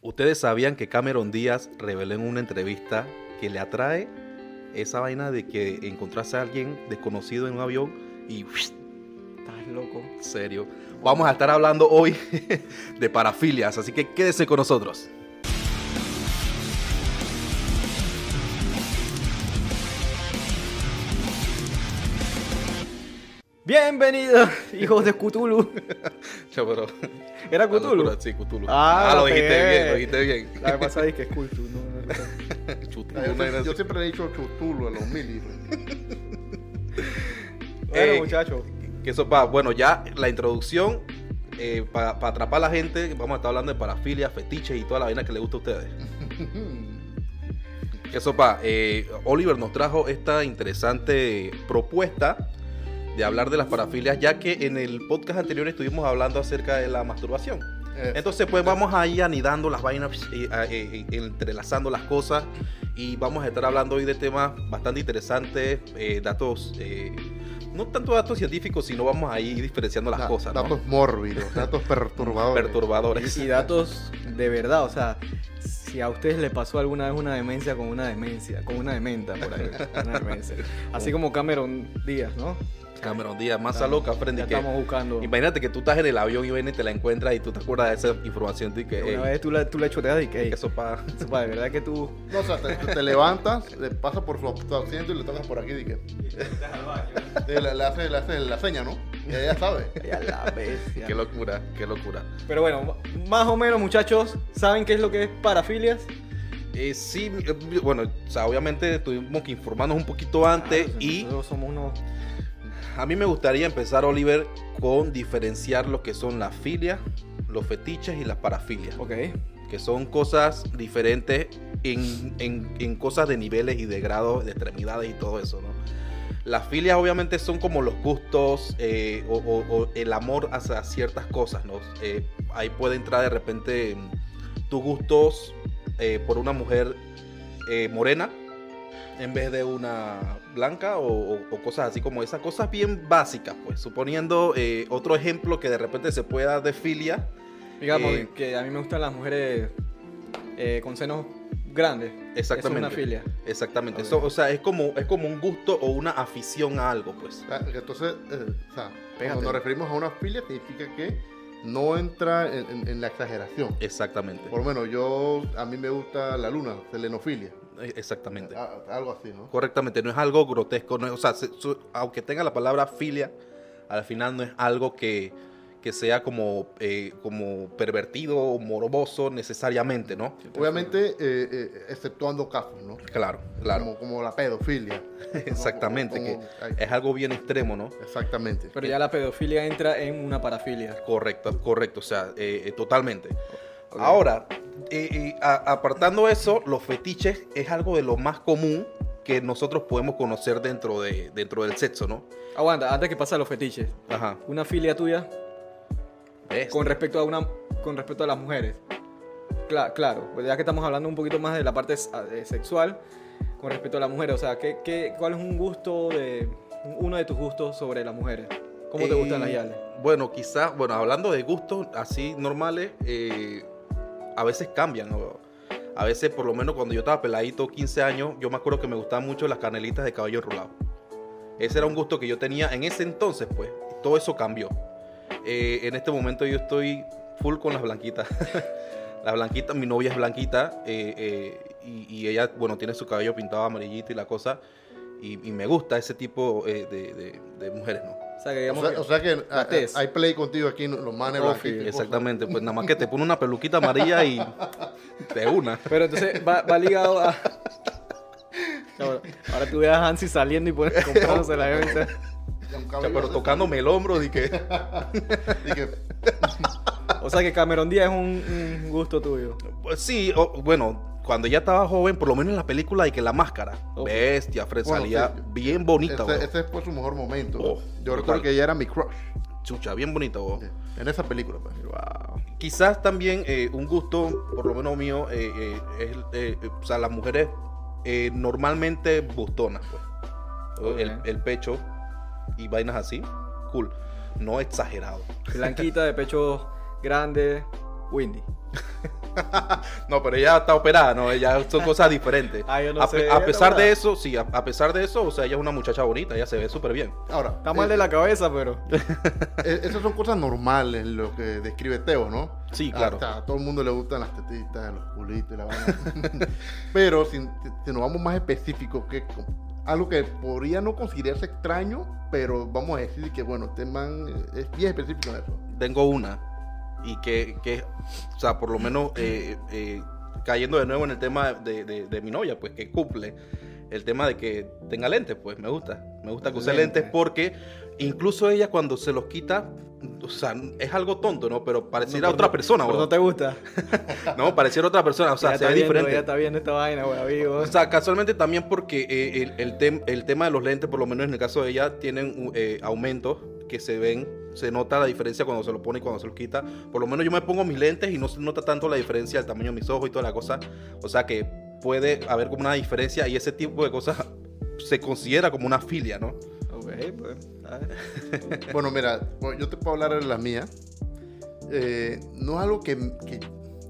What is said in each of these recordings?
Ustedes sabían que Cameron Díaz reveló en una entrevista que le atrae esa vaina de que encontrase a alguien desconocido en un avión y Estás loco. serio. Vamos a estar hablando hoy de parafilias, así que quédese con nosotros. Bienvenidos, hijos de Cthulhu. Pero- ¿Era Cthulhu? locura, Sí, Cthulhu. Ah, lo lo dijiste bien, lo dijiste bien. La dije que es Cthulhu. No, no, no. Chutu, Yo, vaina yo siempre le he dicho chutulo a los milis. Bueno, Eh, muchachos. Que eso va, bueno, ya la introducción, para atrapar a la gente, vamos a estar hablando de parafilia, fetiches y toda la vaina que le gusta a ustedes. Que sopa, eh, Oliver nos trajo esta interesante propuesta de hablar de las parafilias, ya que en el podcast anterior estuvimos hablando acerca de la masturbación. Entonces, pues vamos a ir anidando las vainas, eh, eh, eh, entrelazando las cosas y vamos a estar hablando hoy de temas bastante interesantes, eh, datos, eh, no tanto datos científicos, sino vamos a ir diferenciando las Da- cosas, ¿no? Datos mórbidos, datos perturbadores. perturbadores. Y datos de verdad, o sea, si a ustedes le pasó alguna vez una demencia con una demencia, con una dementa por ahí, una demencia. Así como Cameron Díaz, ¿no? Cameron Díaz, más Estamos- loca, frente Ya que estamos buscando. Imagínate que tú estás en el avión y ven y te la encuentras y tú te acuerdas de esa información de que, Una vez tú la, tú la choteas y que, ey, que sopa, de verdad que tú... No, o sea, te, te levantas, le pasas por su, tu asiento y le tocas por aquí. Y que, le, le hace, le hace la seña, ¿no? Y ella sabe. Ya la bestia. Qué locura, qué locura. Pero bueno, más o menos muchachos, ¿saben qué es lo que es parafilias? Eh, sí, eh, bueno, o sea, obviamente tuvimos que informarnos un poquito antes y Nosotros somos unos... a mí me gustaría empezar, Oliver, con diferenciar lo que son las filias, los fetiches y las parafilias, Ok. que son cosas diferentes en, en- en cosas de niveles y de grados, de extremidades y todo eso, ¿no? Las filias obviamente son como los gustos eh, o, o- o el amor hacia ciertas cosas, ¿no? Eh, ahí puede entrar de repente tus gustos eh, por una mujer morena en vez de una blanca o, o- o cosas así como esas cosas bien básicas, pues suponiendo eh, otro ejemplo que de repente se pueda dar de filia. Digamos Eh, que a mí me gustan las mujeres eh, con senos grandes. Exactamente. Es una filia. Exactamente. Eso, o sea, es como, es como un gusto o una afición a algo, pues. Que Entonces, eh, o sea, Pégate. cuando nos referimos a una filia, significa que no entra en, en- en la exageración. Exactamente. Por lo menos yo, a mí me gusta la luna, selenofilia. Eh, Exactamente. Ah, Algo así, ¿no? Correctamente, no es algo grotesco, no es- o sea, se- su- aunque tenga la palabra filia, al final no es algo que, que sea como, eh, como pervertido o morboso necesariamente, ¿no? Obviamente, eh, eh, exceptuando casos, ¿no? Claro, claro, Como, como la pedofilia. exactamente, Como- que es algo bien extremo, ¿no? Exactamente. Pero ya la pedofilia entra en una parafilia. Correcto, correcto, o sea, eh, eh, totalmente. Ahora, eh, eh, apartando eso, los fetiches es algo de lo más común que nosotros podemos conocer dentro, de, dentro del sexo, ¿no? Aguanta, antes que pase a los fetiches. Ajá. Una filia tuya con respecto a una con respecto a las mujeres. Cla- claro, pues ya que estamos hablando un poquito más de la parte eh, sexual con respecto a las mujeres, o sea, ¿qué, qué, cuál es un gusto de uno de tus gustos sobre las mujeres? ¿Cómo te gustan las Eh, yales? Bueno, quizás, bueno, hablando de gustos así normales, eh, a veces cambian. ¿no? A veces, por lo menos cuando yo estaba peladito, 15 años, yo me acuerdo que me gustaban mucho las canelitas de cabello enrolado. Ese era un gusto que yo tenía en ese entonces, pues. Todo eso cambió. Eh, en este momento yo estoy full con las blanquitas. las blanquitas, mi novia es blanquita eh, eh, y, ella, bueno, tiene su cabello pintado amarillito y la cosa. Y, me gusta ese tipo de- de mujeres, ¿no? O sea, que O digamos sea, que- o sea que ah, tez. hay play contigo aquí, los manes Profi, blanquitos y cosas. Exactamente, pues nada más que te pone una peluquita amarilla y de una. Pero entonces va, va ligado a. Ahora, ahora tú veas a Hansi saliendo y pues, comprándose la O sea, cabello pero tocándome el hombro y que O sea que Cameron Díaz es un, un gusto tuyo. pues sí, o- bueno, cuando ella estaba joven, por lo menos en la película y que la máscara, bestia, Fred Bueno, salía sí. bien bonita, ese, ese fue su mejor momento. Oh, Yo brutal. recuerdo que ella era mi crush. chucha, bien bonita, weón. En esa película, pues. Wow. Quizás también eh, un gusto, por lo menos mío, eh, eh, es, eh, eh, o sea, las mujeres eh, normalmente bustonas, pues. El pecho y vainas así, cool. No exagerado. Blanquita de pecho grande, Windy. No, pero ella está operada, ¿no? Ella son cosas diferentes. Ah, yo no a, sé, pesar de eso, sí, a, a pesar de eso, o sea, ella es una muchacha bonita, ella se ve súper bien. Ahora, Está mal eh, de la cabeza, pero. eh, esas son cosas normales, lo que describe Teo, ¿no? Sí, claro. Hasta a todo el mundo le gustan las tetitas, los culitos y la vaina. Pero si, si nos vamos más específicos, que algo que podría no considerarse extraño, pero vamos a decir que, bueno, este man es bien específico en eso. Tengo una, y que, que o sea, por lo menos eh, eh, cayendo de nuevo en el tema de, de- de mi novia, pues que cumple el tema de que tenga lentes, pues me gusta. Me gusta que use Lentes. porque incluso ella cuando se los quita, o sea, es algo tonto, ¿no? Pero pareciera por otra no- persona, weón. no te gusta. No, pareciera otra persona, o sea, ya se ve viendo, diferente. ya está viendo esta vaina, güey, amigo. O sea, casualmente también porque eh, el, el tem- el tema de los lentes, por lo menos en el caso de ella, tienen aumentos que se ven, se nota la diferencia cuando se lo pone y cuando se lo quita. Por lo menos yo me pongo mis lentes y no se nota tanto la diferencia del tamaño de mis ojos y toda la cosa. O sea que puede haber como una diferencia y ese tipo de cosas se considera como una filia, ¿no? Ok, pues. Bueno, mira, yo te puedo hablar de la mía. Eh, no es algo que, que-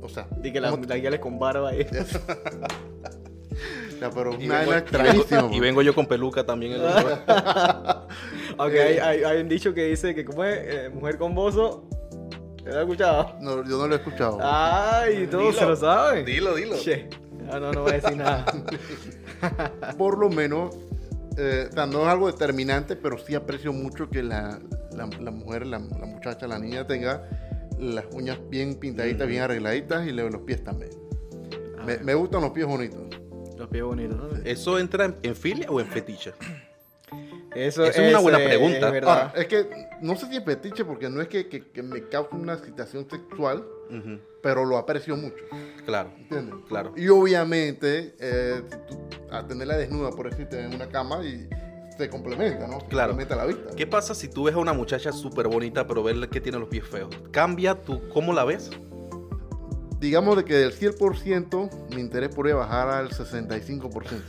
o sea, Di que la, como- la guía le con barba ahí. ya, pero es Y una vengo, vaina y vengo- extrañísima. y vengo yo con peluca también. en el- Aunque hay, hay, hay un dicho que dice que como es eh, mujer con bozo. ¿Te lo has escuchado? No, yo no lo he escuchado. Ay, todos Dilo. se lo saben. Dilo, dilo. Che. Ah, no, no voy a decir nada. por lo menos, eh, o sea, no es algo determinante, pero sí aprecio mucho que la, la, la mujer, la, la muchacha, la niña tenga las uñas bien pintaditas, bien arregladitas y los pies también. Me, me gustan los pies bonitos. Los pies bonitos, ¿no? ¿Eso entra en, en filia o en fetiche? Eso, Esa es una buena eh, pregunta. Es verdad. Ahora, es que no sé si es fetiche porque no es que, que- que me cause una excitación sexual, pero lo aprecio mucho. Claro, ¿Entiendes? claro. Y obviamente, eh, si tú- a tenerla desnuda, por decirte, en una cama y se complementa, ¿no? Se Claro. complementa la vista. ¿Qué pasa si tú ves a una muchacha súper bonita, pero verle que tiene los pies feos? ¿Cambia tú cómo la ves? Digamos de que del 100%, mi interés podría bajar al 65%.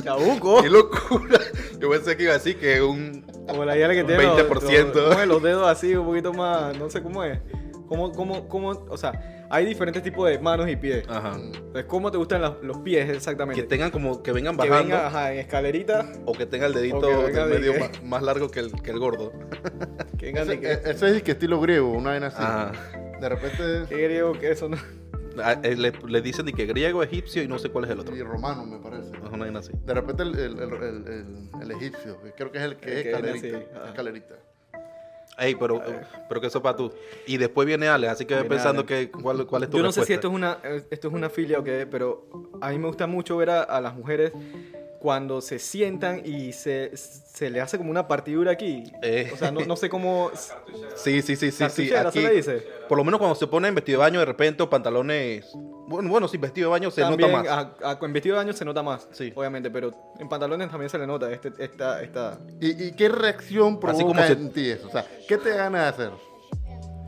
Chabuco. ¡Qué locura! Yo pensé que iba a decir que un... Como la que Un tiene los- 20%. Los, ¿cómo es? los dedos así, un poquito más. No sé cómo es. ¿Cómo, cómo, cómo? O sea, hay diferentes tipos de manos y pies. Ajá. Entonces, ¿cómo te gustan los pies exactamente? Que tengan como... Que vengan Que bajando. venga, ajá, en escalerita. O que tenga el dedito que venga del medio de- más, más largo que el, que el gordo. Que vengan Ese, que. e- ese es que estilo griego, una vaina así. Ajá. De repente, ¿Qué griego que eso no? Ah, eh, Le, le dicen de que griego, egipcio y no sé cuál es el otro. y romano me parece. Es una así. De repente el, el, el, el- el- el egipcio, que creo que es el que El es que escalerita. escalerita. Ey, pero, pero que eso para tú. Y después viene Alex, así que Viene pensando que cuál, cuál es tu Yo no sé si esto es una eh, esto es una filia o qué, pero a mí me gusta mucho ver a, a las mujeres cuando se sientan y se, se le hace como una partidura aquí. Eh. O sea, no, no sé cómo. Sí, sí, sí, sí, sí. Aquí, ¿se le dice? por lo menos cuando se ponen vestido de baño de repente o pantalones... Bueno, bueno sí, vestido de baño se también, nota más. a- a- en vestido de baño se nota más, Sí. obviamente, pero en pantalones también se le nota este, esta, esta... ¿Y, y qué reacción provoca como se- en ti eso? O sea, ¿qué te gana de hacer?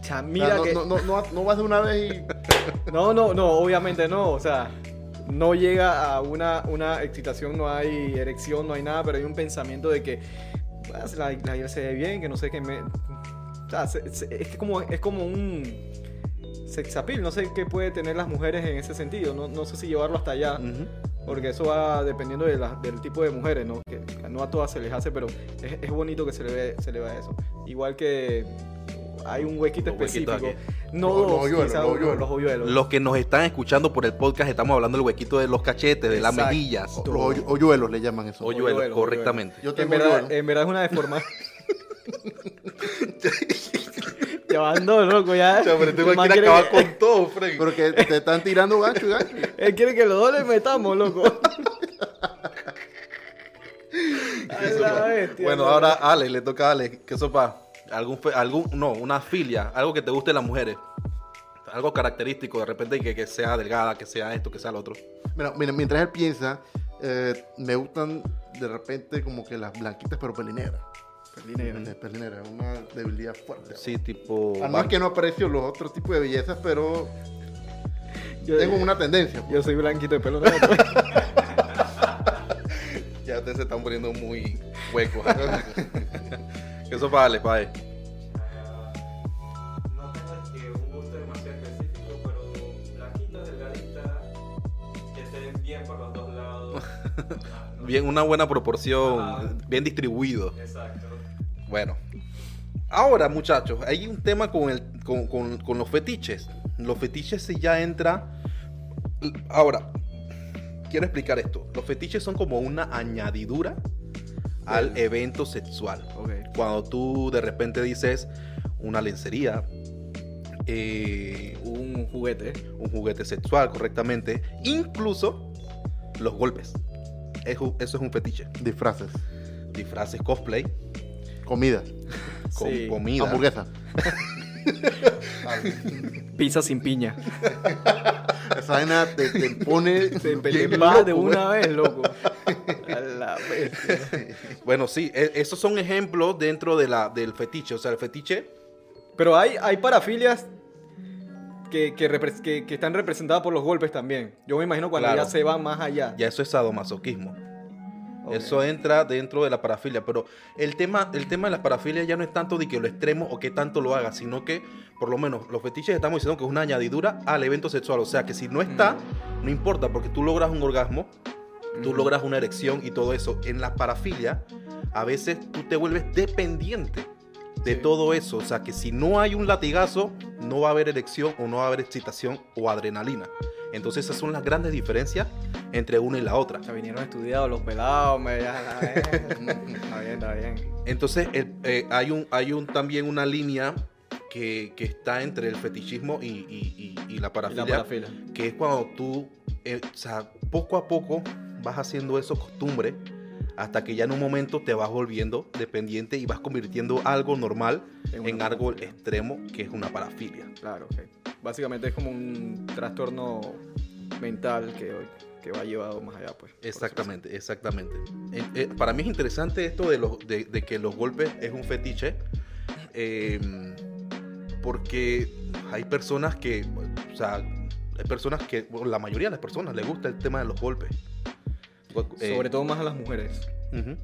Cha, O mira sea, no, que... no, no, no, no vas de una vez y... No, no, no, obviamente no. O sea, no llega a una, una excitación, no hay erección, no hay nada, pero hay un pensamiento de que pues, la, la se ve bien, que no sé qué me. O sea, se- se- es como, es como un sex appeal. No sé qué puede tener las mujeres en ese sentido. No, no sé si llevarlo hasta allá. Porque eso va dependiendo de la- del tipo de mujeres, ¿no? Que no a todas se les hace, pero es, es bonito que se le, ve, se le vea eso. Igual que hay un huequito específico. aquí. No Los- hoyuelos, quizá los hoyuelos. los hoyuelos. Los que nos están escuchando por el podcast estamos hablando del huequito de los cachetes, de las mejillas. Los hoy- hoyuelos le llaman eso. Hoyuelos, Hoyuelos, correctamente. Yo En verdad, en verdad es una deformación. Llevando, loco, ya. Chao, pero tú El man quiere acabar que- con todo, Frank. Pero que te están tirando gancho y gancho. Él quiere que los dos le metamos, loco. Ay, la bestia, Bueno, ahora Ale, le toca a Ale. ¿Qué sopa? ¿Algún, fe- algún, no, una filia, algo que te guste de las mujeres. Algo característico, de repente que, que sea delgada, que sea esto, que sea lo otro. Mira, mira, mientras él piensa, eh, me gustan de repente como que las blanquitas pero pelinegras. Pelinegra. Pelinegras, una debilidad fuerte. Sí, tipo... Es que no aprecio los otros tipos de bellezas, pero Yo, tengo una tendencia. pues. yo soy blanquito de pelo negro. Ya ustedes se están poniendo muy huecos. Eso vale, vale. bien, una buena proporción, bien distribuido. Exacto. Bueno. Ahora, muchachos, hay un tema con, el, con, con, con los fetiches. Los fetiches si ya entra... Ahora, quiero explicar esto. Los fetiches son como una añadidura al evento sexual. Okay. Cuando tú de repente dices una lencería, eh, Un juguete. un juguete sexual correctamente, incluso los golpes. Eso, eso es un fetiche. Disfraces, Disfraces cosplay, comida, con Sí. comida. hamburguesa. Pizza sin piña. Esa vaina te, te pone. Te de loco, una vez, loco. A la bestia. Bueno, sí, e- esos son ejemplos dentro de la, del fetiche. O sea, el fetiche, Pero hay, hay parafilias que, que- que están representadas por los golpes también. Yo me imagino cuando Claro. ya se va más allá. ya eso es sadomasoquismo. Eso entra dentro de la parafilia. Pero el tema, el tema de las parafilias ya no es tanto de que lo extremo o que tanto lo haga, sino que, por lo menos, los fetiches estamos diciendo que es una añadidura al evento sexual. O sea, que si no está, no importa, porque tú logras un orgasmo, tú Ujú. logras una erección y todo eso. En la parafilia, a veces tú te vuelves dependiente de Sí. todo eso. O sea, que si no hay un latigazo, no va a haber erección o no va a haber excitación o adrenalina. Entonces, esas son las grandes diferencias entre una y la otra. Ya vinieron estudiados los pelados, me la. Está bien, está bien. Entonces, el- eh, hay, un, hay un, también una línea que, que está entre el fetichismo y, y- y- y la Y la parafilia, parafila. que es cuando tú, eh, o sea, poco a poco vas haciendo eso costumbre hasta que ya en un momento te vas volviendo dependiente y vas convirtiendo algo normal En en algo parafilia. extremo que es una parafilia. Claro, ok. Básicamente es como un trastorno mental que, que va llevado más allá, pues. Exactamente, exactamente. Eh, eh, para mí es interesante esto de, los, de, de que los golpes es un fetiche, eh, porque hay personas que, o sea, hay personas que, bueno, la mayoría de las personas les gusta el tema de los golpes. eso. Sobre todo más a las mujeres. Ujú.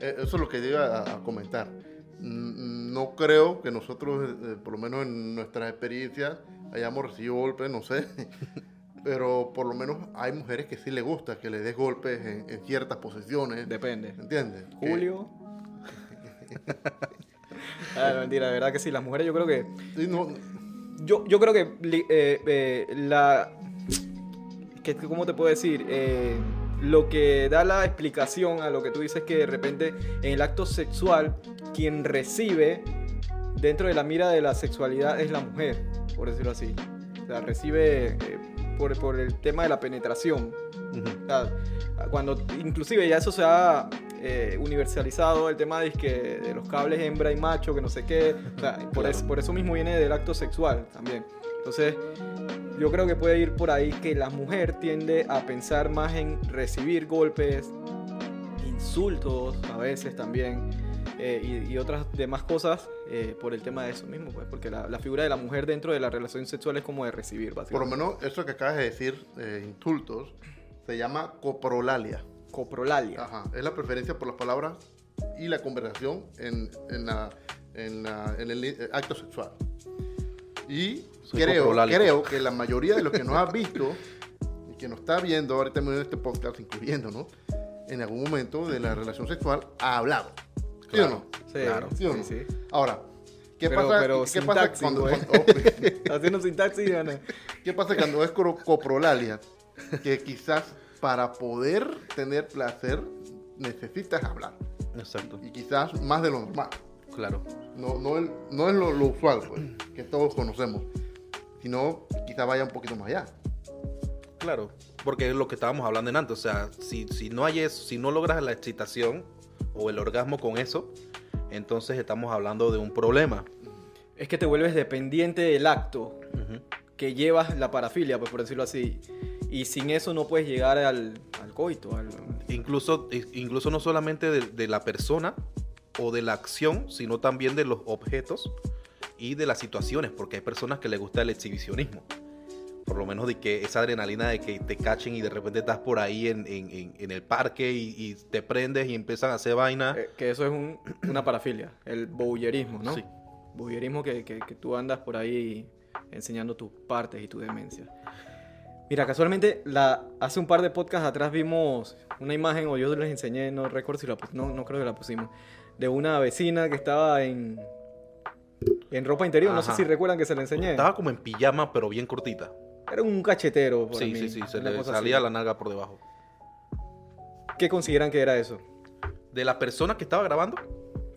Eh, Eso es lo que iba a, a comentar. No creo que nosotros, eh, por lo menos en nuestras experiencias, hayamos recibido golpes, no sé. Pero por lo menos hay mujeres que sí les gusta que le des golpes en, en ciertas posiciones. Depende. ¿Entiendes? Julio. ah, mentira, de verdad que sí. Las mujeres yo creo que... sí, no, Yo, yo creo que eh, eh, la... Que, que- ¿Cómo te puedo decir? Eh, lo que da la explicación a lo que tú dices que de repente en el acto sexual quien recibe dentro de la mira de la sexualidad es la mujer, por decirlo así. O sea, recibe eh, por, por el tema de la penetración. Ujú. O sea, cuando inclusive ya eso se ha eh, universalizado el tema de, que, de los cables hembra y macho, que no sé qué, o sea, por, Claro. eso, por eso mismo viene del acto sexual también. Entonces, yo creo que puede ir por ahí que la mujer tiende a pensar más en recibir golpes, insultos a veces también, eh, y, y otras demás cosas eh, por el tema de eso mismo, pues, porque la, la figura de la mujer dentro de la relación sexual es como de recibir, por lo básicamente. menos eso que acabas de decir, eh, insultos, se llama coprolalia. Coprolalia. Ajá, es la preferencia por las palabras y la conversación en, en, la- en la- en el acto sexual. Y Soy creo, creo que la mayoría de los que nos ha visto y que nos está viendo ahorita en este podcast, incluyéndonos, en algún momento de la relación sexual ha hablado. ¿Sí o no? Sí, Claro. ¿Sí o sí, no? sí. Ahora, ¿qué Pero- pasa, pero ¿qué sin pasa taxi, cuando, haciendo Ana. ¿Qué pasa cuando es coprolalia? Que quizás para poder tener placer necesitas hablar. Exacto, Y quizás más de lo normal. claro. No, no, el- no es lo, lo usual, pues, que todos conocemos. Sino quizás vaya un poquito más allá. Claro, porque es lo que estábamos hablando en antes. O sea, si, si no hay eso, si no logras la excitación o el orgasmo con eso, entonces estamos hablando de un problema. Es que te vuelves dependiente del acto que llevas la parafilia, pues por decirlo así. Y sin eso no puedes llegar al, al coito. al- Incluso, incluso no solamente de, de la persona o de la acción, sino también de los objetos y de las situaciones, porque hay personas que les gusta el exhibicionismo. Por lo menos de que esa adrenalina de que te cachen y de repente estás por ahí en, en- en- el parque y, y te prendes y empiezan a hacer vaina. eh, que eso es un- una parafilia, el bowlerismo, ¿no? Sí. Bowlerismo que, que, que tú andas por ahí enseñando tus partes y tu demencia. Mira, casualmente, la, hace un par de podcasts atrás vimos una imagen, o yo les enseñé, no recuerdo si la no, no creo que la pusimos, de una vecina que estaba en, en ropa interior. No sé Ajá. si recuerdan que se la enseñé. Estaba como en pijama, pero bien cortita. Era un cachetero. para Sí, mí, sí, sí, se le salía así. la nalga por debajo. ¿Qué consideran que era eso? ¿De la persona que estaba grabando?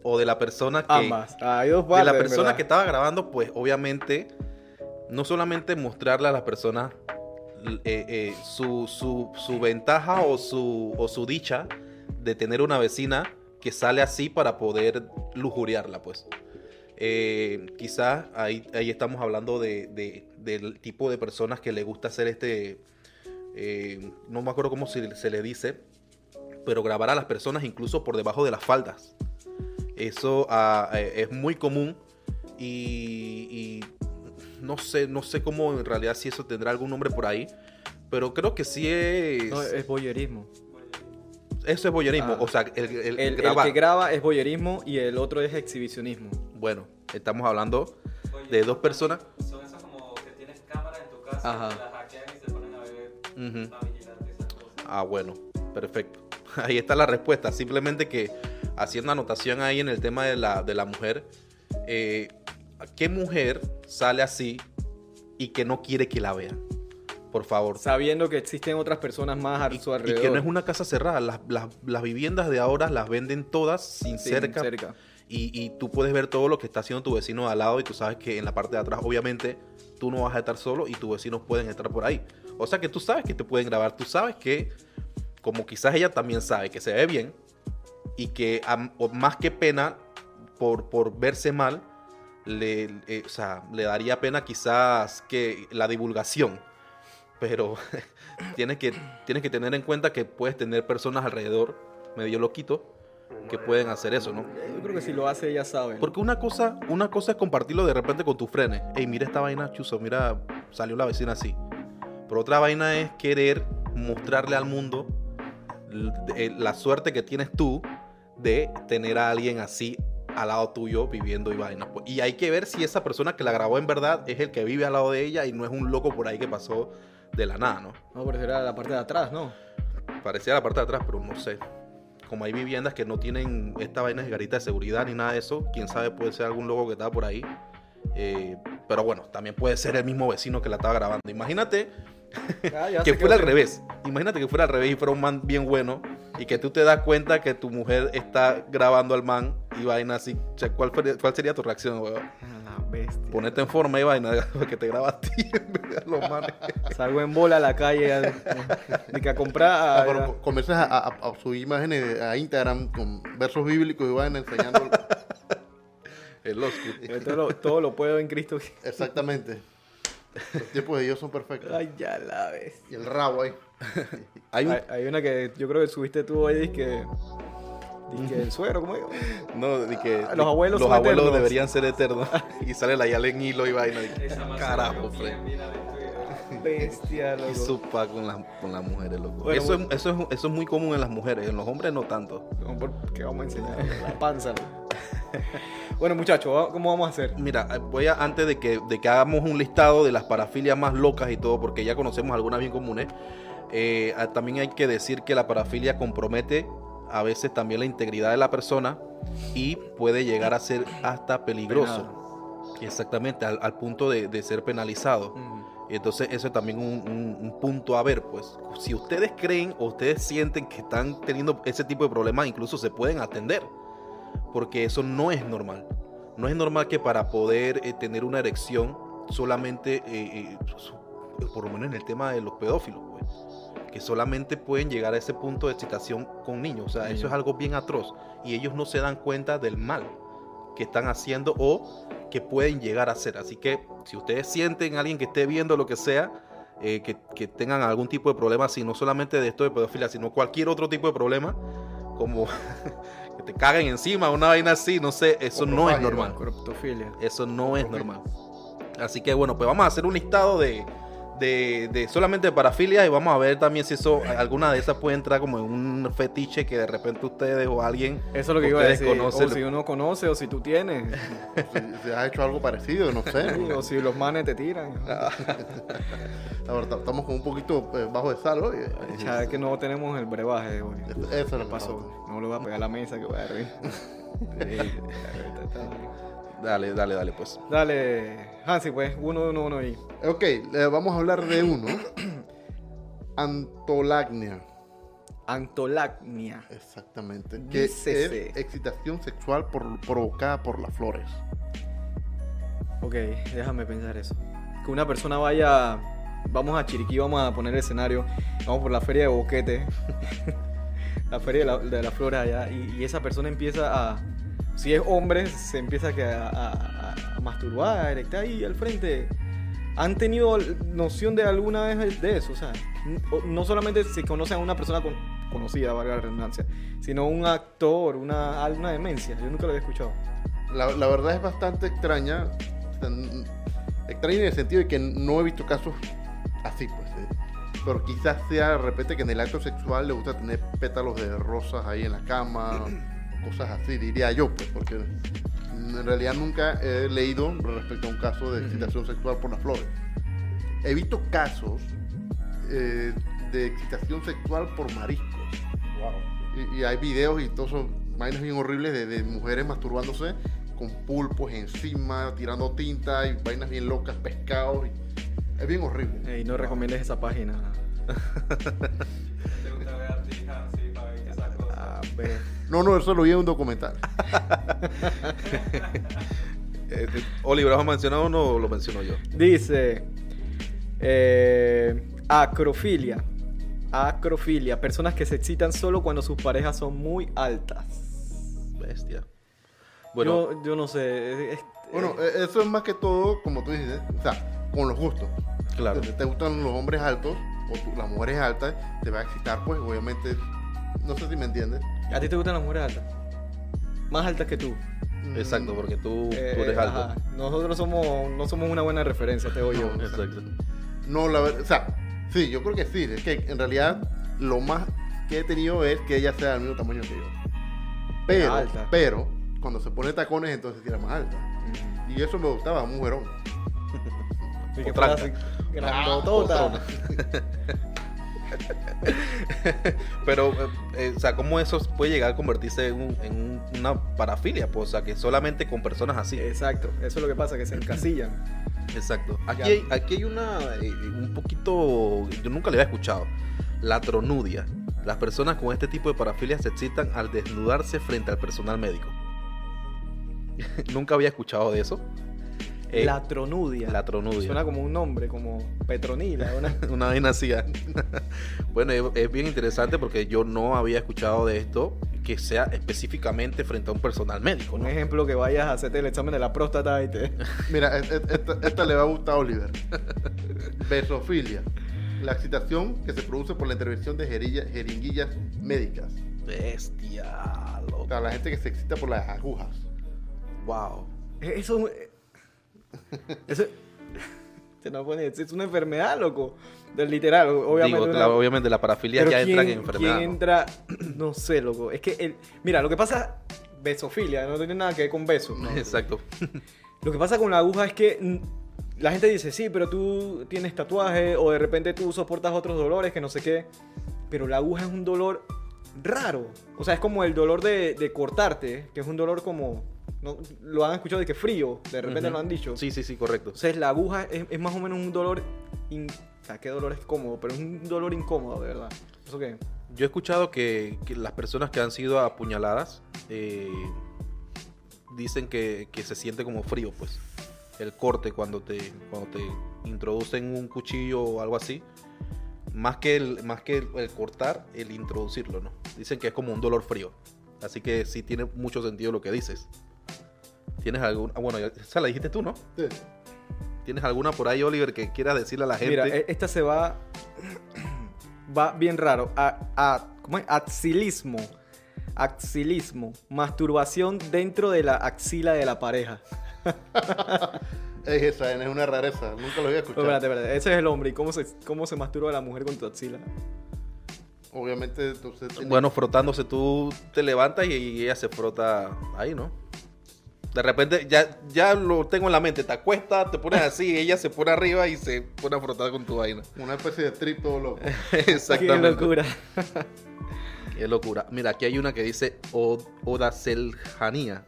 ¿O de la persona que... Ambas. Hay dos de partes, la en persona verdad. que estaba grabando, pues obviamente, no solamente mostrarle a la persona l- eh, eh, su, su- su ventaja o su, o su dicha de tener una vecina que sale así para poder lujuriarla, pues. Eh, quizás ahí, ahí estamos hablando de, de- del tipo de personas que le gusta hacer este, eh, no me acuerdo cómo se, se le dice, pero grabar a las personas incluso por debajo de las faldas. Eso ah, eh, es muy común y, y no sé, no sé cómo en realidad si eso tendrá algún nombre por ahí, pero creo que sí es. No, es voyerismo. eso es boyerismo, Ah. o sea, el, el- El, que graba es voyerismo y el otro es exhibicionismo. Bueno, estamos hablando de dos personas. Son Ajá. las hackean y se ponen a ver, Ujú. a vigilar esas cosas. Ah, bueno, perfecto. Ahí está la respuesta. Simplemente que haciendo anotación ahí en el tema de la, de la mujer, eh, ¿qué mujer sale así y que no quiere que la vean? Por favor. Sabiendo que existen otras personas más a Y, su y alrededor. que no es una casa cerrada. Las, las- las viviendas de ahora las venden todas sin Sí, cerca. cerca. Y, tú puedes ver todo lo que está haciendo tu vecino al lado y tú sabes que en la parte de atrás, obviamente, tú no vas a estar solo y tus vecinos pueden estar por ahí. O sea que tú sabes que te pueden grabar, tú sabes que, como quizás ella también sabe que se ve bien y que más que pena por, por verse mal, le, o sea, le daría pena quizás que la divulgación. Pero tienes que, tienes que tener en cuenta que puedes tener personas alrededor, medio loquito, que pueden hacer eso, ¿no? Yo creo que si lo hace ella sabe. ¿no? Porque una cosa, una cosa es compartirlo de repente con tus frenes. Ey, mira esta vaina, chuzo, mira, salió la vecina así. Pero otra vaina es querer mostrarle al mundo eh, la suerte que tienes tú de tener a alguien así al lado tuyo viviendo y vaina. Pues, Y hay que ver si esa persona que la grabó en verdad es el que vive al lado de ella y no es un loco por ahí que pasó de la nada, ¿no? No, pero era la parte de atrás, ¿no? Parecía la parte de atrás, pero no sé. Como hay viviendas que no tienen esta vaina de garita de seguridad ni nada de eso, quién sabe, puede ser algún loco que estaba por ahí. Eh, pero bueno, también puede ser el mismo vecino que la estaba grabando. Imagínate Ah, que fuera al revés. Imagínate que fuera al revés y fuera un man bien bueno y que tú te das cuenta que tu mujer está grabando al man y vaina así. O sea, ¿cuál, cuál sería tu reacción, weón? Ah, la bestia. Ponerte en forma y vaina que te graba a ti en vez de a los manes. Salgo en bola a la calle a- de que a comprar. Ah, a- pero co- comienzas a, a- a subir imágenes a Instagram con versos bíblicos y van enseñando El oscuro. Eh, todo, lo, todo lo puedo en Cristo. exactamente. Los tiempos de Dios son perfectos. Ay, ya la ves. Y el rabo ahí. Hay un Hay, hay una que yo creo que subiste tú ahí, que. que el suegro, ¿cómo digo? No, de que Ah, los abuelos los son abuelos eternos. deberían ser eternos. y sale la yala en hilo y vaina. más Carajo, Fred. Bestia, Y loco. su pa con, las con las mujeres, loco. Bueno, eso, bueno. Es, eso, es, eso es muy común en las mujeres, en los hombres no tanto. Porque vamos a enseñar la panza. loco. Bueno, muchachos, ¿va- ¿cómo vamos a hacer? Mira, eh, voy a, antes de que, de que hagamos un listado de las parafilias más locas y todo, porque ya conocemos algunas bien comunes, eh, también hay que decir que la parafilia compromete a veces también la integridad de la persona y puede llegar a ser hasta peligroso. Exactamente, al, al punto de, de ser penalizado. Y entonces eso es también un, un- un punto a ver, pues si ustedes creen o ustedes sienten que están teniendo ese tipo de problemas, incluso se pueden atender, porque eso no es normal. No es normal que para poder eh, tener una erección solamente, eh, eh, por lo menos en el tema de los pedófilos, pues, que solamente pueden llegar a ese punto de excitación con niños. O sea, eso es algo bien atroz y ellos no se dan cuenta del mal que están haciendo o que pueden llegar a hacer. Así que si ustedes sienten a alguien que esté viendo lo que sea, eh, que, que tengan algún tipo de problema, si no solamente de esto de pedofilia, sino cualquier otro tipo de problema, como te caguen encima, una vaina así, no sé, eso no es normal. Eso no es normal. Así que bueno, pues vamos a hacer un listado de, de, de solamente parafilia y vamos a ver también si eso, alguna de esas puede entrar como en un fetiche que de repente ustedes o alguien Eso es lo que iba a ustedes decir. conocen. O si uno conoce, o si tú tienes. Si, si has hecho algo parecido, no sé. O si los manes te tiran. Estamos con un poquito eh, bajo de sal hoy. Ya es que no tenemos el brebaje hoy. Eso, eso es lo ¿Qué que pasó? No le voy a pegar a la mesa que voy a reír. Dale, dale, dale, pues. Dale, Hansi, pues, uno, uno, uno ahí. Ok, eh, vamos a hablar de uno. Antolagnia. Antolagnia. Exactamente. Que Dícese. es excitación sexual por- provocada por las flores. Ok, déjame pensar eso. Que una persona vaya. Vamos a Chiriquí, vamos a poner el escenario. Vamos por la feria de Boquete. la feria de, la- de las flores allá. Y, y esa persona empieza a. Si es hombre, se empieza a, a- a- masturbar, está ahí al frente. ¿Han tenido noción de alguna vez de eso? O sea, no solamente se conoce a una persona con- conocida, valga la redundancia, sino un actor, una, alguna demencia. Yo nunca lo había escuchado. La, verdad es bastante extraña. Extraña en el sentido de que no he visto casos así, pues. eh. Pero quizás sea de repente que en el acto sexual le gusta tener pétalos de rosas ahí en la cama, cosas así, diría yo, pues, porque en realidad nunca he leído respecto a un caso de excitación sexual por las flores. He visto casos eh, de excitación sexual por mariscos. Y, y hay videos y todos son vainas bien horribles de, de mujeres masturbándose con pulpos encima, tirando tinta y vainas bien locas, pescados. y- es bien horrible. Y no recomiendes esa página. ¿Te gusta ver a ti, ver. No, no, eso lo vi en un documental. Eh, eh, Oliver, ¿has mencionado o lo menciono yo? Dice eh, acrofilia. Acrofilia. Personas que se excitan solo cuando sus parejas son muy altas. Bestia. Bueno, yo, yo no sé. es- Bueno, eh, eso es más que todo, como tú dices, o sea, con los gustos. claro. Si te gustan los hombres altos o tú- las mujeres altas, te va a excitar, pues obviamente, no sé si me entiendes. ¿A ti te gustan las mujeres altas? Más altas que tú. Exacto, porque tú, Eh, tú eres alto. ajá. Nosotros somos, no somos una buena referencia, te oigo. No, Exacto. No, la verdad, o sea, sí, yo creo que sí. Es que en realidad lo más que he tenido es que ella sea del mismo tamaño que yo. Pero, Alta. pero, cuando se pone tacones, entonces sí era más alta. Mm. Y eso me gustaba, un mujerón. Y que Pero, eh, eh, o sea, ¿cómo eso puede llegar a convertirse en, un- en un- una parafilia? Pues, o sea, que solamente con personas así. Exacto, eso es lo que pasa, que se encasillan. Exacto. Aquí hay, aquí hay una, eh, un poquito, yo nunca le había escuchado, la tronudia. Las personas con este tipo de parafilia se excitan al desnudarse frente al personal médico. nunca había escuchado de eso. Eh, la tronudia. la tronudia. Suena como un nombre, como Petronila. Una... Una vaina así. ah. bueno, es, es bien interesante porque yo no había escuchado de esto que sea específicamente frente a un personal médico, Un ¿no? ejemplo que vayas a hacerte el examen de la próstata y te... Mira, es- es- esta, esta le va a gustar a Oliver. Besofilia. La excitación que se produce por la intervención de jerilla- jeringuillas médicas. Bestia, O sea, la gente que se excita por las agujas. Wow. Eso... Eso... Se nos pone... Es una enfermedad, loco. Del literal, obviamente. Digo, la- obviamente las parafilias Pero ya ¿quién- entran en enfermedad. ¿Quién entra? No sé, loco. Es que, el... mira, lo que pasa... Besofilia, no tiene nada que ver con besos. Exacto. Lo que pasa con la aguja es que mm, la gente dice, sí, pero tú tienes tatuaje o de repente tú soportas otros dolores que no sé qué. Pero la aguja es un dolor raro. O sea, es como el dolor de, de cortarte, que es un dolor como... ¿no? Lo han escuchado de que frío, de repente lo han dicho. Sí, sí, sí, correcto. Entonces la aguja es, es más o menos un dolor... in- O sea, qué dolor es cómodo, pero es un dolor incómodo, de verdad. ¿Eso qué? Yo he escuchado que, que las personas que han sido apuñaladas eh, dicen que, que se siente como frío, pues. El corte cuando te, cuando te introducen un cuchillo o algo así. Más que, el, más que el, el cortar, el introducirlo, ¿no? Dicen que es como un dolor frío. Así que sí tiene mucho sentido lo que dices. ¿Tienes algún...? ah, bueno, esa la dijiste tú, ¿no? ¿Tienes alguna por ahí, Oliver, que quieras decirle a la gente? Mira, e- esta se va. Va bien raro. A, a- ¿Cómo es? Axilismo. Axilismo. Masturbación dentro de la axila de la pareja. Es esa, es una rareza. Nunca lo había Pero escuchado. espérate, espérate. Ese es el hombre. ¿Y cómo se, cómo se masturba la mujer con tu axila? Obviamente, entonces. tiene- Bueno, frotándose, tú te levantas y ella se frota ahí, ¿no? De repente, ya, ya lo tengo en la mente, te acuestas, te pones así, ella se pone arriba y se pone a frotar con tu vaina. Una especie de trip todo loco. Exactamente. Qué locura. Qué locura. Mira, aquí hay una que dice Od- Oda Seljanía.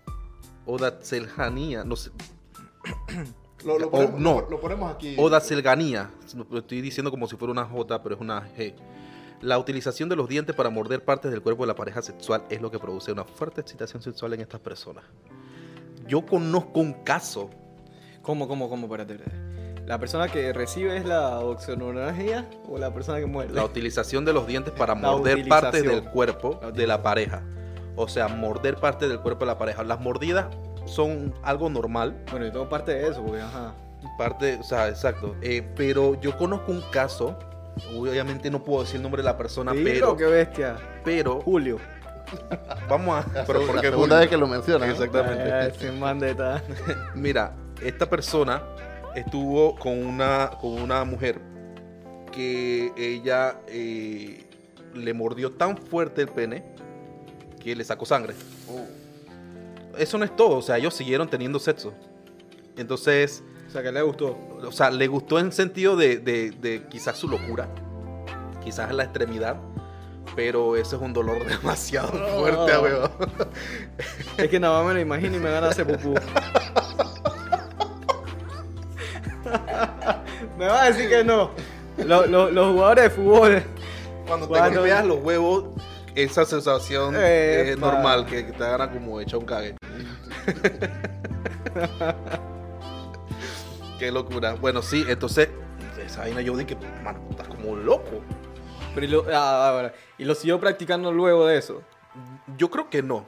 Oda Seljanía, no sé. Lo, lo O- ponemos, no. lo, lo ponemos aquí. Oda Selganía. Lo estoy diciendo como si fuera una J, pero es una G. La utilización de los dientes para morder partes del cuerpo de la pareja sexual es lo que produce una fuerte excitación sexual en estas personas. Yo conozco un caso. ¿Cómo, cómo, cómo? Espérate. ¿La persona que recibe es la oxonoralgia o la persona que muerde? La utilización de los dientes para La morder utilización. del cuerpo La de la pareja. O sea, morder partes del cuerpo de la pareja. Las mordidas son algo normal. Bueno, yo tengo parte de eso, porque ajá. Parte, o sea, exacto. Eh, pero yo conozco un caso. Obviamente no puedo decir el nombre de la persona, Dilo, pero, qué bestia. pero Julio. Vamos a. Pero seg- ¿por la segunda vez que lo menciona. ¿no? Exactamente. Eh, sin mandeta. Mira, esta persona estuvo con una, con una mujer que ella eh, le mordió tan fuerte el pene que le sacó sangre. Eso no es todo, o sea, ellos siguieron teniendo sexo. Entonces, O sea, que le gustó. o sea, le gustó en sentido de, de- de quizás su locura, quizás la extremidad, pero eso es un dolor demasiado fuerte, Oh. weón. Es que nada más me lo imagino y me van a hacer pupú. me va a decir que no. Lo- lo- los jugadores de fútbol. Cuando te Cuando- golpeas los huevos, esa sensación es normal, que, que te hagan como hecha un cague. Qué locura. Bueno, sí, entonces, esa vaina yo dije, mano, estás como loco. Pero y, lo, ah, ahora, y lo siguió practicando luego de eso. Yo creo que no.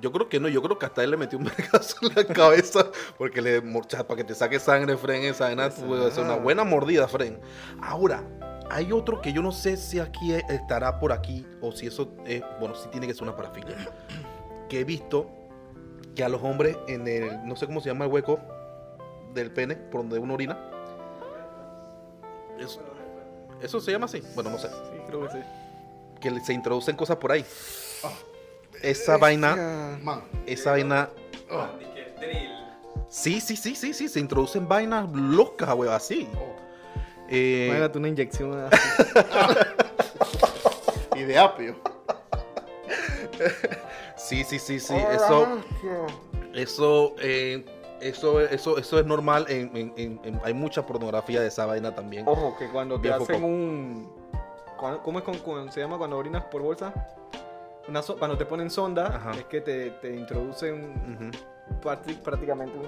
Yo creo que no. Yo creo que hasta él le metió un vergazo en la cabeza porque le morcha para que te saque sangre, Fren. Esa vaina ser una buena mordida, Fren. Ahora, hay otro que yo no sé si aquí e- estará por aquí o si eso es. Bueno, sí tiene que ser una parafilia. Que he visto que a los hombres en el. No sé cómo se llama el hueco del pene, por donde uno orina. Eso, eso se llama así. Bueno, no sé. Creo que sí. Que le- se introducen cosas por ahí. Esa vaina. Man. Esa vaina. Oh, drill. Sí, sí, sí, sí, sí. Se introducen vainas locas, güey, así. Eh, Imagínate una inyección así. y de apio. sí, sí, sí, sí. Eso, eso, eh, eso, eso, eso es normal. En, en- en- en- hay mucha pornografía de esa vaina también. Ojo, que cuando te hacen un. ¿Cómo es con, con- se llama cuando orinas por bolsa? Una so- cuando te ponen sonda, Ajá. es que te, te introducen Ujú. prácti- prácticamente un.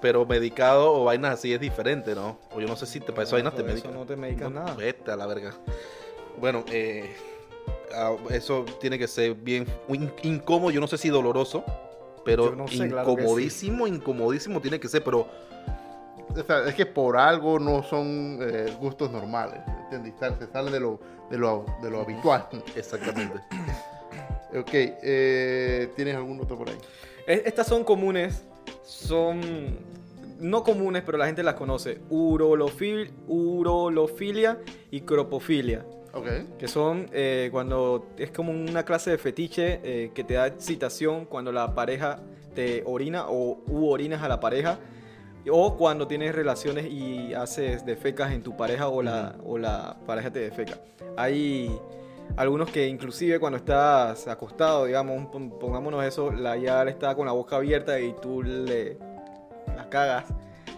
Pero medicado o vainas así es diferente, ¿no? O yo no sé si te para esas vainas te Eso medican. no te medican nada. Vete a la verga. Bueno, eh, ah, eso tiene que ser bien in- incómodo. Yo no sé si doloroso, pero Yo no sé, claro que sí. incomodísimo, incomodísimo tiene que ser. Pero O sea, es que por algo no son eh, gustos normales. ¿entiendes? Se sale de lo, de lo, de lo habitual. exactamente. Ok, eh, ¿tienes algún otro por ahí? Es- Estas son comunes, son no comunes, pero la gente las conoce. Urolofil, urolofilia y cropofilia. Ok. Que son eh, cuando es como una clase de fetiche eh, que te da excitación cuando la pareja te orina o u orinas a la pareja. O cuando tienes relaciones y haces defecas en tu pareja o la, o la pareja te defeca. Hay algunos que inclusive cuando estás acostado, digamos, pon- pongámonos eso, la ya está con la boca abierta y tú le la cagas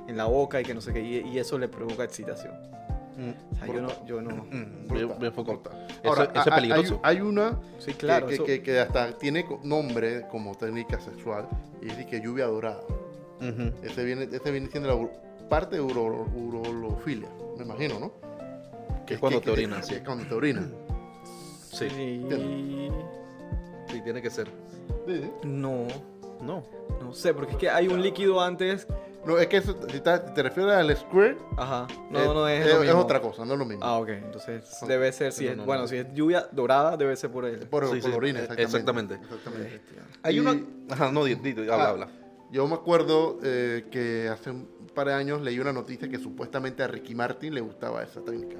en la boca y que no sé qué, y, y eso le provoca excitación. O sea, yo no, yo no. Mm, bien, bien foco. Eso, Ahora, eso es hay- peligroso. Hay, hay una Sí, que- claro. que, eso- que- que hasta tiene nombre como técnica sexual y dice que lluvia dorada. Ujú. Ese viene, ese viene siendo la parte de uro- urolofilia, me imagino, ¿no? Que es cuando te orinas, que sí. es cuando te orinas. Sí, Y- sí, tiene que ser. Sí, sí. No, No. no sé, porque es que hay un líquido antes. No, es que eso, si te, te refieres al squirt, Ajá. No, eh, no es. es, lo mismo. otra cosa, no es lo mismo. Ah, ok. Entonces debe ser, si No, es, no, bueno, no. si es lluvia dorada, debe ser por el. por, sí, por sí, orina, eh, exactamente. exactamente. Exactamente. Hay Y- una. Ajá, no, di, di- di- habla, Ah. habla. Yo me acuerdo eh, que hace un par de años leí una noticia que supuestamente a Ricky Martin le gustaba esa técnica.